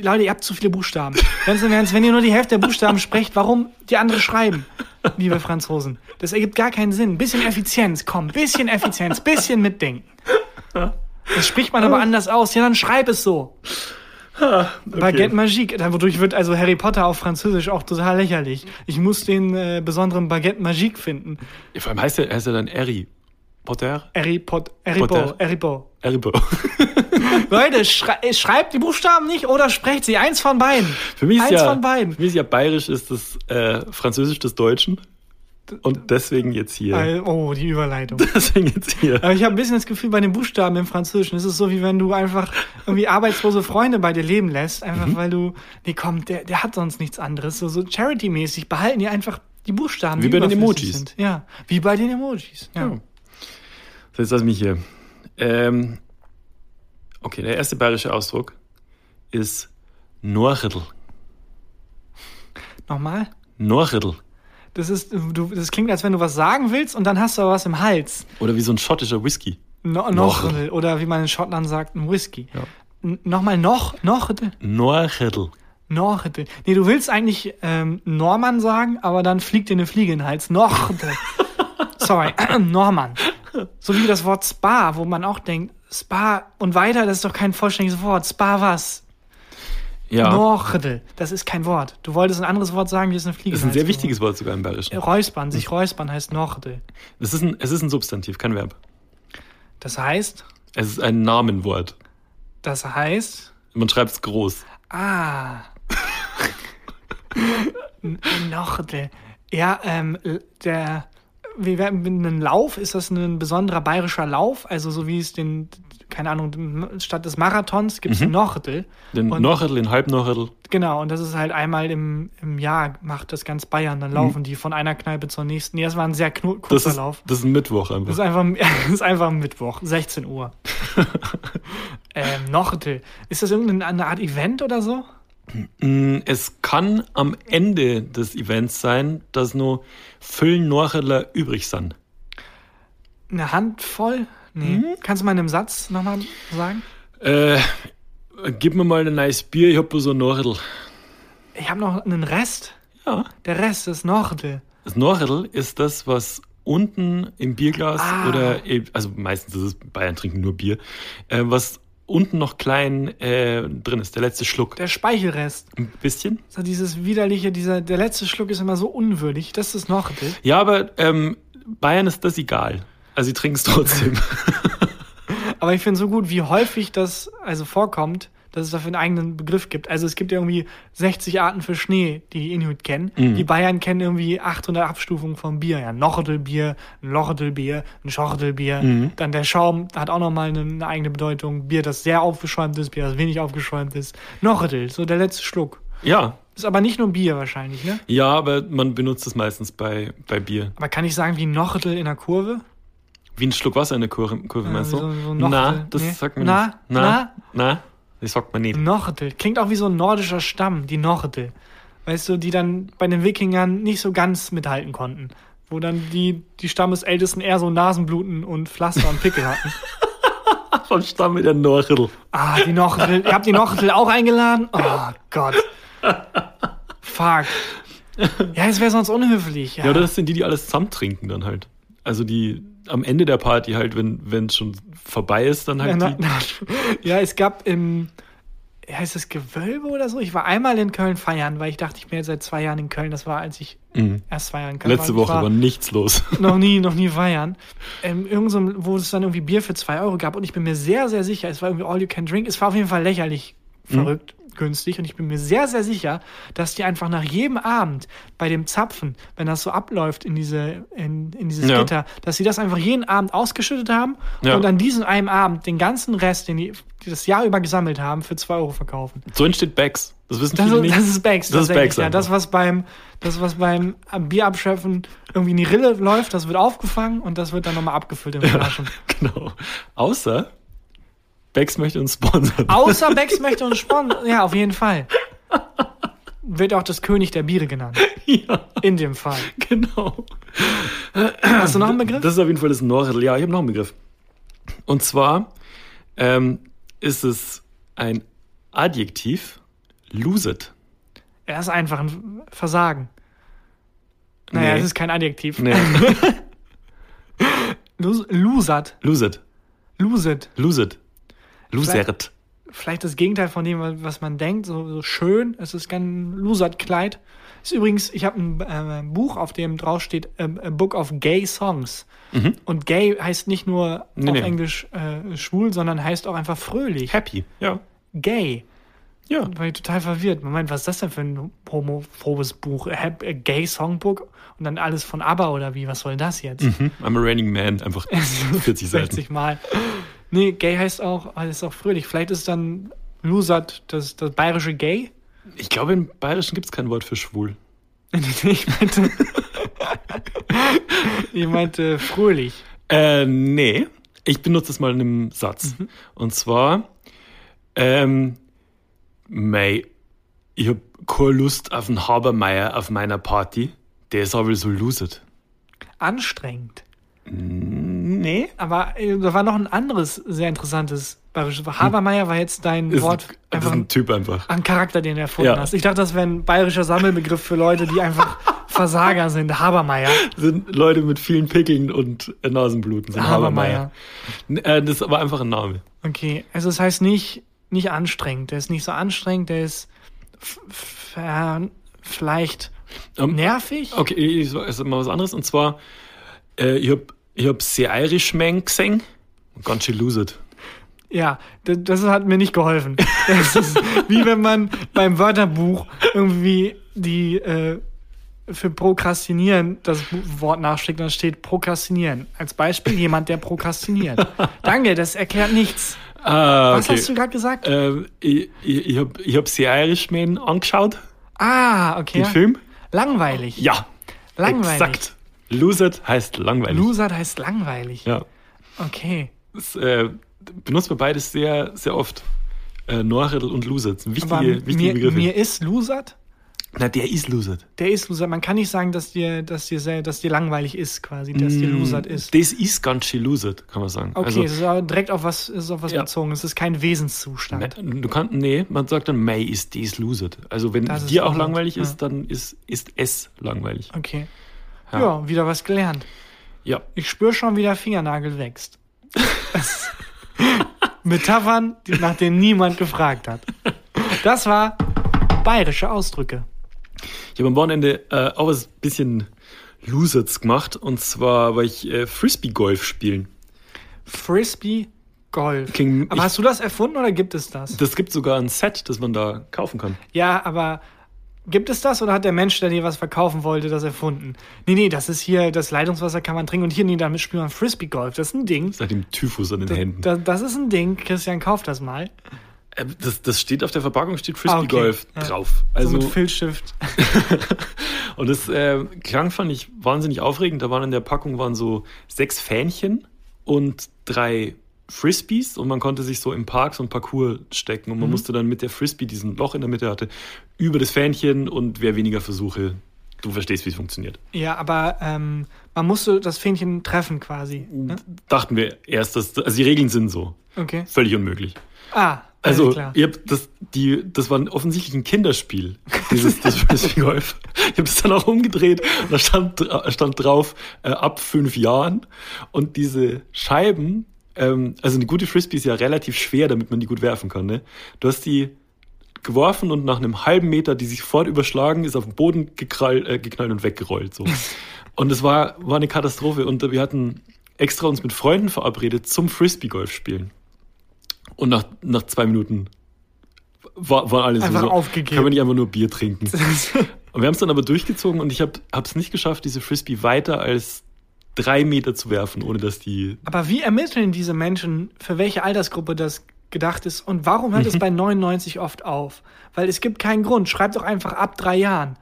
Leute, ihr habt zu viele Buchstaben. Ganz im Ernst, wenn ihr nur die Hälfte der Buchstaben sprecht, warum die andere schreiben, liebe Franzosen? Das ergibt gar keinen Sinn. Bisschen Effizienz, komm, bisschen Effizienz, bisschen mitdenken. Das spricht man aber anders aus. Ja, dann schreib es so. Baguette Magique. Dadurch wird also Harry Potter auf Französisch auch total lächerlich. Ich muss den äh, besonderen Baguette Magique finden. Ja, Vor allem heißt er, heißt er dann Harry Potter? Harry Pot, Harry Potter. Po, Harry Po. Harry Po. [LAUGHS] [LAUGHS] Leute, schrei äh, schreibt die Buchstaben nicht oder sprecht sie. Eins von beiden. Für mich ist Eins ja, von beiden. Für mich ist ja bayerisch ist das äh, Französisch des Deutschen. Und deswegen jetzt hier. Oh, die Überleitung. [LAUGHS] Deswegen jetzt hier. Aber ich habe ein bisschen das Gefühl, bei den Buchstaben im Französischen, es ist so, wie wenn du einfach irgendwie arbeitslose Freunde bei dir leben lässt, einfach Mhm. weil du, nee, komm, der, der hat sonst nichts anderes. So, so Charity-mäßig behalten die einfach die Buchstaben. Wie die bei den Emojis. Sind. Ja, wie bei den Emojis. Ja. Ja. So, jetzt lass mich hier. Ähm, okay, der erste bayerische Ausdruck ist Norridl. Nochmal. Norridl. Das ist, du, das klingt, als wenn du was sagen willst und dann hast du aber was im Hals. Oder wie so ein schottischer Whisky. No, noch. Oder wie man in Schottland sagt, ein Whisky. Ja. Nochmal noch, noch, Norridl. noch. Nee, du willst eigentlich ähm, Norman sagen, aber dann fliegt dir eine Fliege in den Hals. Noch. [LAUGHS] Sorry, [CLEARS THROAT] Norman. So wie das Wort Spa, wo man auch denkt, Spa und weiter, das ist doch kein vollständiges Wort. Spa was? Ja, Nordel. Das ist kein Wort. Du wolltest ein anderes Wort sagen, wie es eine Fliege das ist ein sehr wichtiges Wort sogar im Bayerischen. Räuspern, sich räuspern heißt Nordel. Das ist ein, es ist ein Substantiv, kein Verb. Das heißt, Es ist ein Namenwort. das heißt, Man schreibt es groß. Ah. [LAUGHS] Nordel. Ja, ähm, der, wie ein Lauf, ist das ein besonderer bayerischer Lauf? Also so wie es den, keine Ahnung, statt des Marathons gibt es den Nordel. Den Und- Norridl, den Halbnorridl. Genau, und das ist halt einmal im, im Jahr macht das ganz Bayern. Dann laufen die von einer Kneipe zur nächsten. Nee, das war ein sehr knu- Das kurzer ist, Lauf. das ist ein Mittwoch Das ist einfach. einfach, das ist einfach [LAUGHS] Mittwoch, 16 Uhr. [LAUGHS] ähm, Nordel. Ist das irgendeine Art Event oder so? Mm, Es kann am Ende des Events sein, dass nur Füllen Norridler übrig sind. Eine Handvoll? Nee. Kannst du mal in einem Satz nochmal sagen? Äh, gib mir mal ein nice Bier, ich hab bloß so ein Norridl. Ich habe noch einen Rest. Ja. Der Rest ist Nordel. Das Norridl ist das, was unten im Bierglas Ah. oder, e- also meistens ist es, Bayern trinken nur Bier, äh, was unten noch klein äh, drin ist, der letzte Schluck. Der Speichelrest. Ein bisschen. So dieses widerliche, dieser, der letzte Schluck ist immer so unwürdig. Das ist Nordel. Ja, aber ähm, Bayern ist das egal. Also sie trinken es trotzdem. [LAUGHS] Aber ich finde so gut, wie häufig das also vorkommt, dass es dafür einen eigenen Begriff gibt. Also es gibt ja irgendwie 60 Arten für Schnee, die die Inuit kennen. Mhm. Die Bayern kennen irgendwie 800 Abstufungen vom Bier. Ja, ein Nochedelbier, ein Lochedelbier, ein Schochtedelbier. Mhm. Dann der Schaum hat auch nochmal eine, eine eigene Bedeutung. Bier, das sehr aufgeschäumt ist, Bier, das wenig aufgeschäumt ist. Nochedel, so der letzte Schluck. Ja, Ist aber nicht nur Bier wahrscheinlich, ne? ja, aber man benutzt es meistens bei, bei Bier. Aber kann ich sagen, wie ein Nochedel in der Kurve? Wie ein Schluck Wasser in der Kurve, Kurve meinst du? so- so Nochdel. na, das Nee. sagt man Na? nicht. Na? Na? Das sagt man nicht. Nochedel. Klingt auch wie so ein nordischer Stamm, die Nochedel. Weißt du, die dann bei den Wikingern nicht so ganz mithalten konnten. Wo dann die, die Stammesältesten eher so Nasenbluten und Pflaster und Pickel hatten. [LAUGHS] Vom Stamm mit der Norchel. Ah, die Nochedel. Ihr habt die Nochedel auch eingeladen? Oh Gott. Fuck. Ja, es wäre sonst unhöflich. Ja, Ja, oder das sind die, die alles zusammen trinken dann halt. Also die am Ende der Party halt, wenn es schon vorbei ist, dann Ja, halt na, die. na, [LAUGHS] ja, es gab im, heißt es Gewölbe oder so? Ich war einmal in Köln feiern, weil ich dachte, ich bin jetzt seit zwei Jahren in Köln. Das war, als ich Mhm. erst zwei Jahre in Köln Letzte war. Ich Woche war war nichts los. [LAUGHS] noch nie, noch nie feiern. Ähm, irgend so, wo es dann irgendwie Bier für zwei Euro gab und ich bin mir sehr, sehr sicher, es war irgendwie all you can drink. Es war auf jeden Fall lächerlich verrückt. Günstig und ich bin mir sehr, sehr sicher, dass die einfach nach jedem Abend bei dem Zapfen, wenn das so abläuft in diese, in, in dieses Ja. Gitter, dass sie das einfach jeden Abend ausgeschüttet haben Ja. und an diesem einen Abend den ganzen Rest, den die, die das Jahr über gesammelt haben, für zwei Euro verkaufen. So entsteht Bags. Das wissen viele nicht. das ist Bags. Das ist Bags ja. Das, was beim, das, was beim Bierabschöpfen irgendwie in die Rille läuft, das wird aufgefangen und das wird dann nochmal abgefüllt in Flaschen. [LAUGHS] Genau. Außer Bags möchte uns sponsern. Außer Becks [LAUGHS] möchte uns sponsern. Ja, auf jeden Fall. Wird auch das König der Biere genannt. ja, In dem Fall. genau. Hast du noch einen Begriff? Das ist auf jeden Fall das Norredel. Ja, ich habe noch einen Begriff. Und zwar ähm, ist es ein Adjektiv, loset. Er ist einfach ein Versagen. Naja, Nee. es ist kein Adjektiv. Nee, [LAUGHS] Lus- Lusert. loset. Luset. Loset. Losert. Vielleicht das Gegenteil von dem, was man denkt. So, so schön. Es ist kein Lusert-Kleid. Ist übrigens, ich habe ein äh, Buch, auf dem drauf steht ähm, A Book of Gay Songs. Und gay heißt nicht nur Nee, auf nee. Englisch äh, schwul, sondern heißt auch einfach fröhlich. Happy. Ja. Gay. Ja. war ich total verwirrt. Moment, was ist das denn für ein homophobes Buch? Hap- äh, Gay Songbook und dann alles von ABBA oder wie? Was soll das jetzt? Hm, I'm a raining man. Einfach [LAUGHS] 40 Seiten. 60 Mal. Nee, Gay heißt auch, heißt auch fröhlich. Vielleicht ist dann Lusat das, das bayerische Gay? Ich glaube, im Bayerischen gibt es kein Wort für schwul. [LAUGHS] ich meinte, [LAUGHS] ich meinte fröhlich. Äh, nee. Ich benutze es mal in einem Satz. Und zwar, ähm, mei, ich hab keine Lust auf einen Habermeier auf meiner Party. Der ist aber so loset. Anstrengend. Nee. Aber äh, da war noch ein anderes sehr interessantes bayerisches Wort. Habermeier war jetzt dein Ist, Wort, ein, das ist einfach ein Typ einfach. ein Charakter, den du erfunden Ja. hast. Ich dachte, das wäre ein bayerischer Sammelbegriff für Leute, die einfach [LAUGHS] Versager sind. Habermeier. sind Leute mit vielen Pickeln und Nasenbluten. Sind Habermeier. N- Äh, das ist aber einfach ein Name. Okay, also das heißt nicht, nicht anstrengend. Der ist nicht so anstrengend, der ist vielleicht Ähm, nervig. Okay, ich sag mal was anderes. Und zwar, äh, ich hab, ich hab sehr Irishman gesehen. und Ganz schön loset. Ja, das, hat mir nicht geholfen. [LAUGHS] Das ist wie wenn man beim Wörterbuch irgendwie die äh, für Prokrastinieren das Wort nachschlägt, dann steht Prokrastinieren. Als Beispiel jemand, der prokrastiniert. Danke, das erklärt nichts. Ah, Was hast du gerade gesagt? Ähm, ich, ich, ich habe ich hab sehr Irishman angeschaut, ah, okay. den Film. Langweilig. Ja, Langweilig. exakt. Loset heißt langweilig. Loser heißt langweilig. Ja, Okay. das äh, benutzt man beides sehr, sehr oft. Äh, Norredel und sind wichtige, Aber wichtige mir, Begriffe. mir ist Losert. Na, der ist Loset. Der ist Loser. Man kann nicht sagen, dass dir, dass dir, sehr, dass dir langweilig ist, quasi, dass dir Losert ist. Das ist ganz schön Loset, kann man sagen. Okay, Also, es ist aber direkt auf was, ist auf was Ja. bezogen. Es ist kein Wesenszustand. Du kannst, nee, man sagt dann, May ist das loset. Also wenn Das dir auch langweilig ja. ist, dann ist, ist es langweilig. Okay. Ja. Ja. wieder was gelernt. Ja. Ich spüre schon, wie der Fingernagel wächst. [LAUGHS] Metaphern, nach denen niemand gefragt hat. Das war bayerische Ausdrücke. Ich habe am Wochenende äh, auch was bisschen Losets gemacht. Und zwar war ich äh, Frisbee-Golf spielen. Frisbee Golf. King- aber hast du das erfunden oder gibt es das? Das gibt sogar ein Set, das man da kaufen kann. Ja, aber gibt es das oder hat der Mensch, der dir was verkaufen wollte, das erfunden? Nee, nee, das ist hier, das Leitungswasser kann man trinken und hier, nee, damit spielt man Frisbee Golf. Das ist ein Ding. Seit dem Typhus an den Händen. Da, das ist ein Ding. Christian, kauf das mal. Äh, Das, das steht auf der Verpackung, steht Frisbee Ah, okay. Golf Ja. drauf. Also Also, mit Filzstift. [LAUGHS] und das äh, klang, fand ich wahnsinnig aufregend. Da waren in der Packung waren so sechs Fähnchen und drei Frisbees und man konnte sich so im Park so ein Parcours stecken Mhm. und man musste dann mit der Frisbee, diesen Loch in der Mitte hatte, über das Fähnchen und wer weniger Versuche, du verstehst, wie es funktioniert. Ja, aber ähm, man musste das Fähnchen treffen quasi. Ne? Dachten wir erst, dass, also die Regeln sind so. Okay. Völlig unmöglich. Ah, Also, klar. ihr habt das, die, das war offensichtlich ein Kinderspiel, dieses [LAUGHS] das Frisbee Golf. Ich habe das dann auch umgedreht und da stand, stand drauf, äh, ab fünf Jahren. Und diese Scheiben, ähm, also eine gute Frisbee ist ja relativ schwer, damit man die gut werfen kann. Ne? Du hast die geworfen und nach einem halben Meter, die sich sofort überschlagen, ist auf den Boden gekrall, äh, geknallt und weggerollt. So. [LAUGHS] Und es war, war eine Katastrophe. Und wir hatten extra uns mit Freunden verabredet zum Frisbee-Golf spielen. Und nach, nach zwei Minuten war, war alles Einfach so, aufgegeben. Kann man nicht einfach nur Bier trinken. [LAUGHS] und wir haben es dann aber durchgezogen und ich habe es nicht geschafft, diese Frisbee weiter als drei Meter zu werfen, ohne dass die. Aber wie ermitteln diese Menschen, für welche Altersgruppe das gedacht ist und warum hört Mhm. es bei 99 oft auf? Weil es gibt keinen Grund. Schreibt doch einfach ab drei Jahren.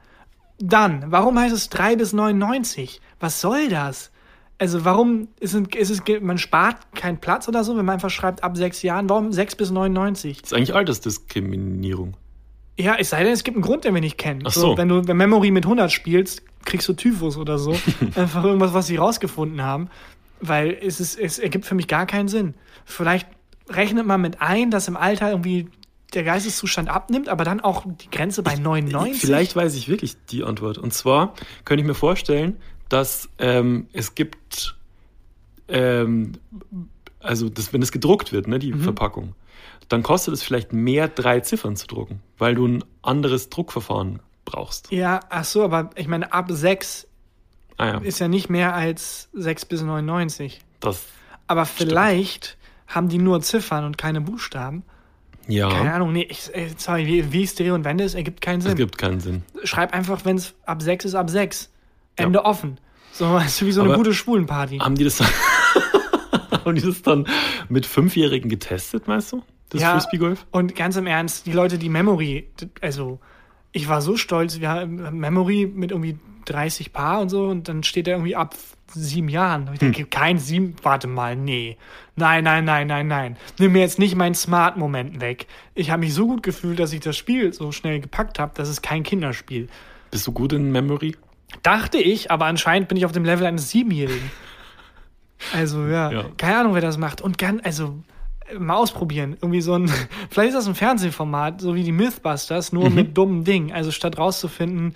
Dann, warum heißt es 3 bis 99? Was soll das? Also warum ist es, ist es, man spart keinen Platz oder so, wenn man einfach schreibt ab sechs Jahren? Warum 6 bis 99? Das ist eigentlich Altersdiskriminierung. Ja, es sei denn, es gibt einen Grund, den wir nicht kennen. Ach so. wenn du wenn Memory mit 100 spielst, kriegst du Typhus oder so. [LAUGHS] Einfach irgendwas, was sie rausgefunden haben. Weil es, ist, es ergibt für mich gar keinen Sinn. Vielleicht rechnet man mit ein, dass im Alter irgendwie der Geisteszustand abnimmt, aber dann auch die Grenze bei 99. Vielleicht weiß ich wirklich die Antwort. Und zwar könnte ich mir vorstellen, dass ähm, es gibt, ähm, also das, wenn es gedruckt wird, ne, die Mhm. Verpackung, dann kostet es vielleicht mehr, drei Ziffern zu drucken, weil du ein anderes Druckverfahren brauchst. Ja, ach so, aber ich meine, ab 6 Ah ja, ist ja nicht mehr als 6 bis 99. das, Aber vielleicht haben die nur Ziffern und keine Buchstaben. Keine ja, Ahnung, nee, ich, äh, sorry, wie, wie Stereo und Wende ist, ergibt keinen Sinn. gibt keinen Sinn. schreib einfach, wenn es ab 6 ist, ab 6. Ende offen. So, [LAUGHS] weißt du, wie so eine Aber- gute Schwulenparty. Haben die das dann, [LAUGHS] haben die das dann mit Fünfjährigen getestet, meinst du? Das Ja. Frisbee-Golf? Und ganz im Ernst, die Leute, die Memory, also ich war so stolz, wir haben Memory mit irgendwie 30 Paar und so und dann steht er irgendwie ab sieben Jahren. Ich Hm. denke, kein sieben, warte mal, nee. Nein, nein, nein, nein, nein. Nimm mir jetzt nicht meinen Smart-Moment weg. Ich habe mich so gut gefühlt, dass ich das Spiel so schnell gepackt habe, das ist kein Kinderspiel. Bist du gut in Memory? Dachte ich, aber anscheinend bin ich auf dem Level eines Siebenjährigen. [LAUGHS] Also ja, Ja. keine Ahnung, wer das macht. Und kann, also mal ausprobieren. Irgendwie so ein, [LAUGHS] vielleicht ist das ein Fernsehformat, so wie die Mythbusters, nur Mhm. mit dummen Dingen. Also statt rauszufinden,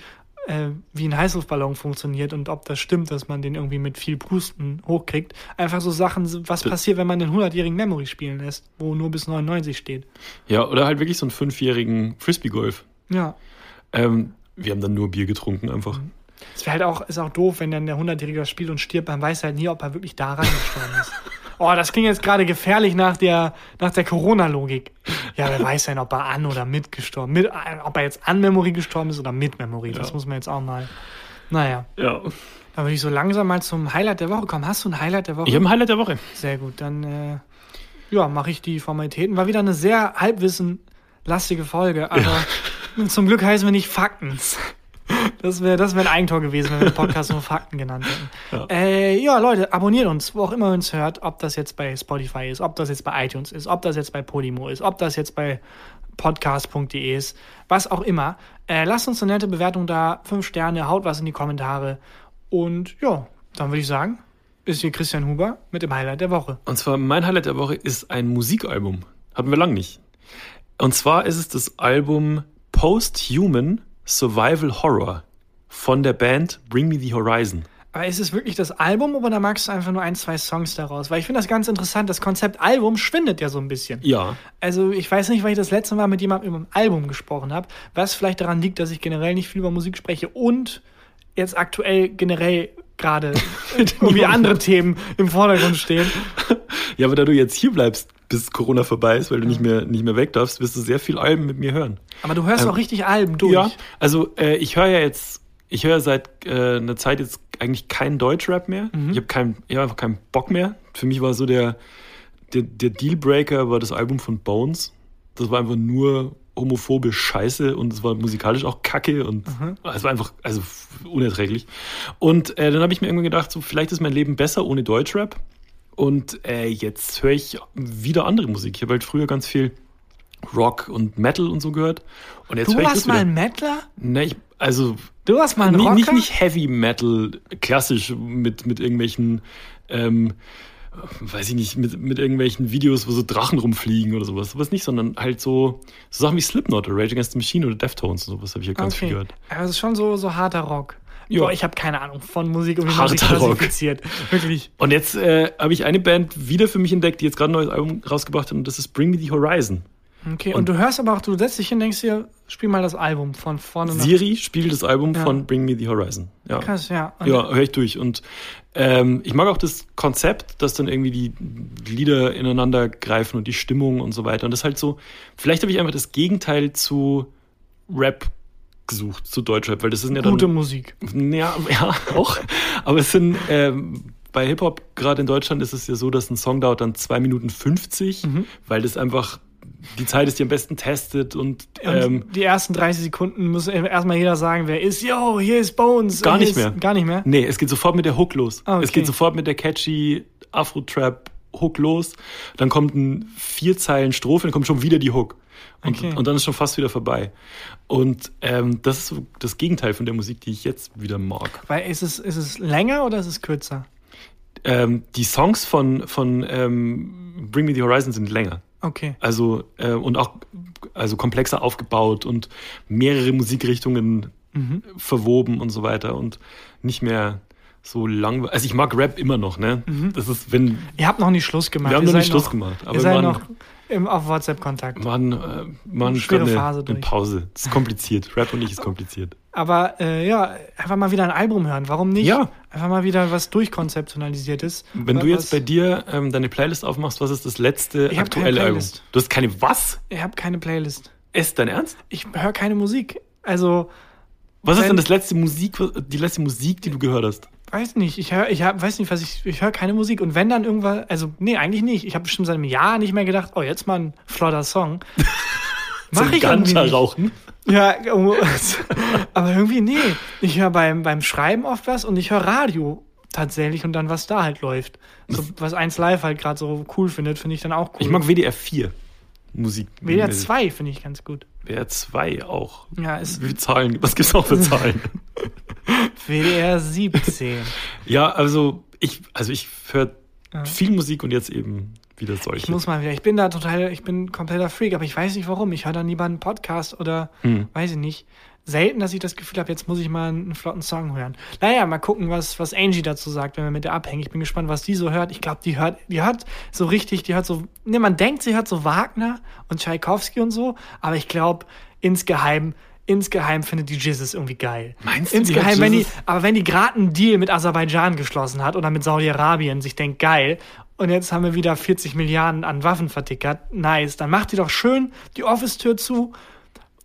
äh, wie ein Heißluftballon funktioniert und ob das stimmt, dass man den irgendwie mit viel Pusten hochkriegt. Einfach so Sachen, was passiert, wenn man den 100-jährigen Memory spielen lässt, wo nur bis 99 steht. Ja, oder halt wirklich so einen fünfjährigen Frisbee-Golf. Ja. Ähm, wir haben dann nur Bier getrunken einfach. Es wäre halt auch, ist auch doof, wenn dann der 100-Jährige das spielt und stirbt, man weiß halt nie, ob er wirklich da reingestorben ist. [LAUGHS] Oh, das klingt jetzt gerade gefährlich nach der, nach der Corona-Logik. Ja, wer weiß denn, ob er an oder mit gestorben mit, äh, Ob er jetzt an Memory gestorben ist oder mit Memory. Das Ja. muss man jetzt auch mal. Naja, Ja. da würde ich so langsam mal zum Highlight der Woche kommen. Hast du ein Highlight der Woche? Ich habe ein Highlight der Woche. Sehr gut, dann äh, ja, mache ich die Formalitäten. War wieder eine sehr halbwissenlastige Folge, aber [LAUGHS] zum Glück heißen wir nicht Faktens. Das wäre das wär ein Eigentor gewesen, wenn wir den Podcast nur Fakten genannt hätten. Ja. Äh, ja, Leute, abonniert uns, wo auch immer ihr uns hört, ob das jetzt bei Spotify ist, ob das jetzt bei iTunes ist, ob das jetzt bei Podimo ist, ob das jetzt bei podcast.de ist, was auch immer. Äh, lasst uns eine nette Bewertung da, fünf Sterne, haut was in die Kommentare und ja, dann würde ich sagen, ist hier Christian Huber mit dem Highlight der Woche. Und zwar mein Highlight der Woche ist ein Musikalbum. Hatten wir lang nicht. Und zwar ist es das Album Post-Human Survival Horror von der Band Bring Me the Horizon. Aber ist es wirklich das Album oder da magst du einfach nur ein, zwei Songs daraus? Weil ich finde das ganz interessant. Das Konzept Album schwindet ja so ein bisschen. Ja. Also ich weiß nicht, weil ich das letzte Mal mit jemandem über ein Album gesprochen habe, was vielleicht daran liegt, dass ich generell nicht viel über Musik spreche und jetzt aktuell generell gerade [LAUGHS] irgendwie andere Themen im Vordergrund stehen. Ja, aber da du jetzt hier bleibst, bis Corona vorbei ist, weil du nicht mehr, nicht mehr weg darfst, wirst du sehr viel Alben mit mir hören. Aber du hörst Ähm, auch richtig Alben durch. Ja, also äh, ich höre ja jetzt, ich höre seit äh, einer Zeit jetzt eigentlich keinen Deutschrap mehr. Ich habe keinen, ich hab einfach keinen Bock mehr. Für mich war so der, der, der Dealbreaker war das Album von Bones. Das war einfach nur homophobe Scheiße und es war musikalisch auch kacke und es war einfach also unerträglich. Und äh, dann habe ich mir irgendwann gedacht, so vielleicht ist mein Leben besser ohne Deutschrap. Und äh, jetzt höre ich wieder andere Musik. Ich habe halt früher ganz viel Rock und Metal und so gehört. Und jetzt Du höre ich warst mal ein Mettler? Ne, ich, also Du warst mal ein nicht, Rocker? nicht, nicht Heavy Metal, klassisch mit, mit irgendwelchen, ähm, weiß ich nicht, mit, mit irgendwelchen Videos, wo so Drachen rumfliegen oder sowas. Sowas nicht, sondern halt so, so Sachen wie Slipknot oder Rage Against the Machine oder Deftones und sowas habe ich ja ganz viel Okay. gehört. Aber es ist schon so, so harter Rock. Ja. Boah, ich habe keine Ahnung von Musik und wie man Harter Rock. klassifiziert. Wirklich. Und jetzt äh, habe ich eine Band wieder für mich entdeckt, die jetzt gerade ein neues Album rausgebracht hat und das ist Bring Me the Horizon. Okay, und, du hörst aber auch, du setzt dich hin und denkst dir, spiel mal das Album von vorne nach Siri spielt das Album Ja. von Bring Me the Horizon. Ja. Krass, ja. Und Ja, höre ich durch. Und ähm, ich mag auch das Konzept, dass dann irgendwie die Lieder ineinander greifen und die Stimmung und so weiter. Und das ist halt so, vielleicht habe ich einfach das Gegenteil zu Rap gesucht, zu Deutschrap, weil das sind ja dann. Gute Musik. Ja, ja, [LAUGHS] auch. Aber es sind ähm, bei Hip-Hop, gerade in Deutschland, ist es ja so, dass ein Song dauert dann 2 Minuten 50, Mhm. weil das einfach die Zeit ist, die am besten testet und, Und ähm, die ersten 30 Sekunden muss erstmal jeder sagen, wer ist. Yo, hier ist Bones. Gar nicht mehr. Gar nicht mehr? Nee, es geht sofort mit der Hook los. Ah, okay. Es geht sofort mit der catchy Afro-Trap-Hook los. Dann kommt ein vier Zeilen Strophe, dann kommt schon wieder die Hook. Und, Okay. und dann ist schon fast wieder vorbei. Und ähm, das ist so das Gegenteil von der Musik, die ich jetzt wieder mag. Weil ist es, ist es länger oder ist es kürzer? Ähm, die Songs von, von ähm, Bring Me the Horizon sind länger. Okay. Also äh, und auch also komplexer aufgebaut und mehrere Musikrichtungen Mhm. verwoben und so weiter und nicht mehr so lang. Also ich mag Rap immer noch, ne? Das ist, wenn Ihr habt noch nicht Schluss gemacht. wir haben Mhm. Noch nicht Schluss noch, gemacht, aber ihr seid noch im, auf WhatsApp-Kontakt. man, äh, man Schwere Phase eine, eine durch. Pause. Das ist kompliziert. Rap und ich ist kompliziert. Aber äh, ja, einfach mal wieder ein Album hören. Warum nicht? Ja. Einfach mal wieder was durchkonzeptionalisiert ist. Wenn du jetzt bei dir ähm, deine Playlist aufmachst, was ist das letzte Ich hab keine aktuelle Album? Du hast keine was? Ich habe keine Playlist. Ist dein Ernst? Ich höre keine Musik. Also, Was ist denn das letzte Musik, die letzte Musik, die du gehört hast? Weiß nicht. Ich höre, ich hab, weiß nicht, was ich. Ich höre keine Musik. Und wenn dann irgendwas, also nee, eigentlich nicht. Ich habe bestimmt seit einem Jahr nicht mehr gedacht, oh, jetzt mal ein flotter Song. [LAUGHS] Mach ich irgendwie nicht. rauchen? Ja, oh, [LAUGHS] aber irgendwie nee. Ich höre beim, beim Schreiben oft was und ich höre Radio tatsächlich und dann was da halt läuft. So, [LAUGHS] was 1 Live halt gerade so cool findet, finde ich dann auch cool. Ich mag WDR 4 Musik. WDR 2 finde ich ganz gut. WDR 2 auch. Ja, ist Wie Zahlen? Was gibt's auch für Zahlen? WDR 17. ja, also ich, also ich höre Ja. viel Musik und jetzt eben wieder solche. Ich muss mal wieder, ich bin da total, ich bin kompletter Freak, aber ich weiß nicht warum. Ich höre dann lieber einen Podcast oder Hm. weiß ich nicht. Selten, dass ich das Gefühl habe, jetzt muss ich mal einen flotten Song hören. Naja, mal gucken, was, was Angie dazu sagt, wenn wir mit der abhängen. Ich bin gespannt, was die so hört. Ich glaube, die hört, die hört so richtig, die hört so, ne, man denkt, sie hört so Wagner und Tchaikovsky und so, aber ich glaube, insgeheim, insgeheim findet die Jizzes irgendwie geil. Meinst du, die Insgeheim, hört wenn die, aber wenn die gerade einen Deal mit Aserbaidschan geschlossen hat oder mit Saudi-Arabien, sich denkt, geil, und jetzt haben wir wieder 40 Milliarden an Waffen vertickert, nice, dann macht die doch schön die Office-Tür zu,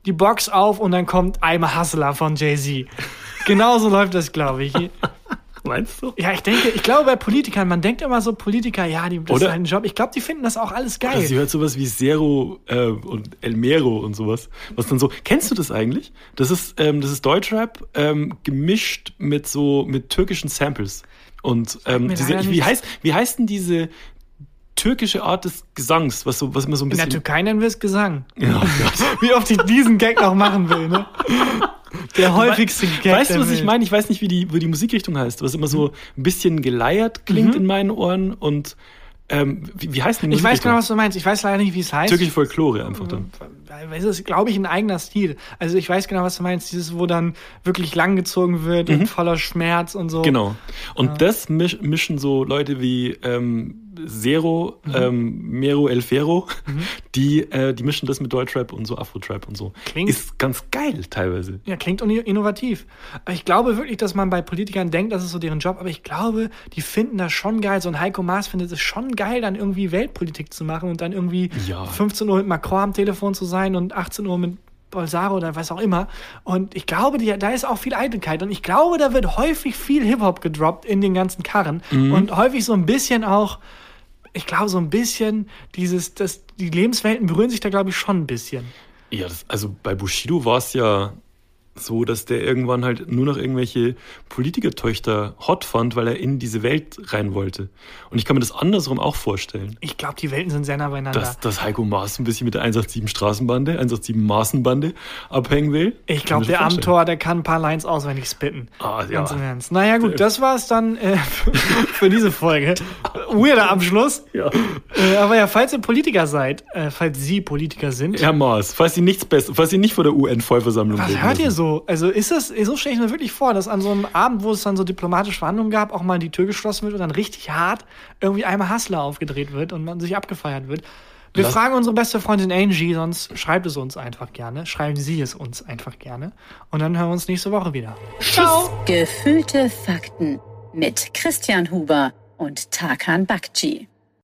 die Box auf und dann kommt I'm a Hustler von Jay-Z. [LAUGHS] Genauso läuft das, glaube ich. Meinst du? Ja, ich denke, ich glaube bei Politikern, man denkt immer so, Politiker, ja, die, das Oder- ist ein Job. Ich glaube, die finden das auch alles geil. Also sie hört sowas wie Zero äh, und El Mero und sowas. Was dann so. Kennst du das eigentlich? Das ist, ähm, das ist Deutschrap ähm, gemischt mit so mit türkischen Samples. Und ähm, diese, wie heißt, wie heißt denn diese türkische Art des Gesangs, was so, was immer so ein In der bisschen. Türkei nennen wir es Gesang. Ja, Gott. [LAUGHS] Wie oft ich diesen Gag noch machen will, ne? [LAUGHS] [LAUGHS] Der häufigste Gag. Weißt du, was ich meine? Ich weiß nicht, wie die, wie die Musikrichtung heißt, was immer so ein bisschen geleiert klingt in meinen Ohren und ähm, wie, wie heißt denn die Mhm. Ich weiß genau, was du meinst. Ich weiß leider nicht, wie es heißt. Türkische Folklore einfach dann. Es ist, glaube ich, ein eigener Stil. Also ich weiß genau, was du meinst. Dieses, wo dann wirklich langgezogen wird und voller Schmerz und so. Genau. Und das misch, mischen so Leute wie, ähm, Zero, Mhm. ähm, Mero El Ferro, [LAUGHS] die, äh, die mischen das mit Deutschrap und so Afro-Trap und so. Klingt- Ist ganz geil teilweise. Ja, klingt innovativ. Aber ich glaube wirklich, dass man bei Politikern denkt, das ist so deren Job. Aber ich glaube, die finden das schon geil. So ein Heiko Maas findet es schon geil, dann irgendwie Weltpolitik zu machen und dann irgendwie Ja. 15 Uhr mit Macron am Telefon zu sein und 18 Uhr mit Bolsaro oder was auch immer. Und ich glaube, die, da ist auch viel Eitelkeit. Und ich glaube, da wird häufig viel Hip-Hop gedroppt in den ganzen Karren. Und häufig so ein bisschen auch, ich glaube, so ein bisschen dieses, das, die Lebenswelten berühren sich da, glaube ich, schon ein bisschen. Ja, das, also bei Bushido war es ja so, dass der irgendwann halt nur noch irgendwelche Politikertöchter hot fand, weil er in diese Welt rein wollte. Und ich kann mir das andersrum auch vorstellen. Ich glaube, die Welten sind sehr nah beieinander. Dass, dass Heiko Maas ein bisschen mit der 187 Straßenbande, 187 Maßenbande abhängen will. Ich glaube, der. Amtor, der kann ein paar Lines auswendig spitten. Ah, ja. Ganz im Ernst. Naja, gut, das war's dann äh, [LAUGHS] für diese Folge. [LAUGHS] Weirder Abschluss. Ja. Äh, aber ja, falls ihr Politiker seid, äh, falls Sie Politiker sind, Herr Maas, falls Sie nichts Besseres, falls Sie nicht vor der UN-Vollversammlung was hört ihr lassen. So? Also ist das, so stelle ich mir wirklich vor, dass an so einem Abend, wo es dann so diplomatische Verhandlungen gab, auch mal die Tür geschlossen wird und dann richtig hart irgendwie einmal Hustler aufgedreht wird und man sich abgefeiert wird. Wir Lass- fragen unsere beste Freundin Angie, sonst schreibt es uns einfach gerne. Schreiben Sie es uns einfach gerne. Und dann hören wir uns nächste Woche wieder. Ciao! Gefühlte Fakten mit Christian Huber und Tarkan Bakci.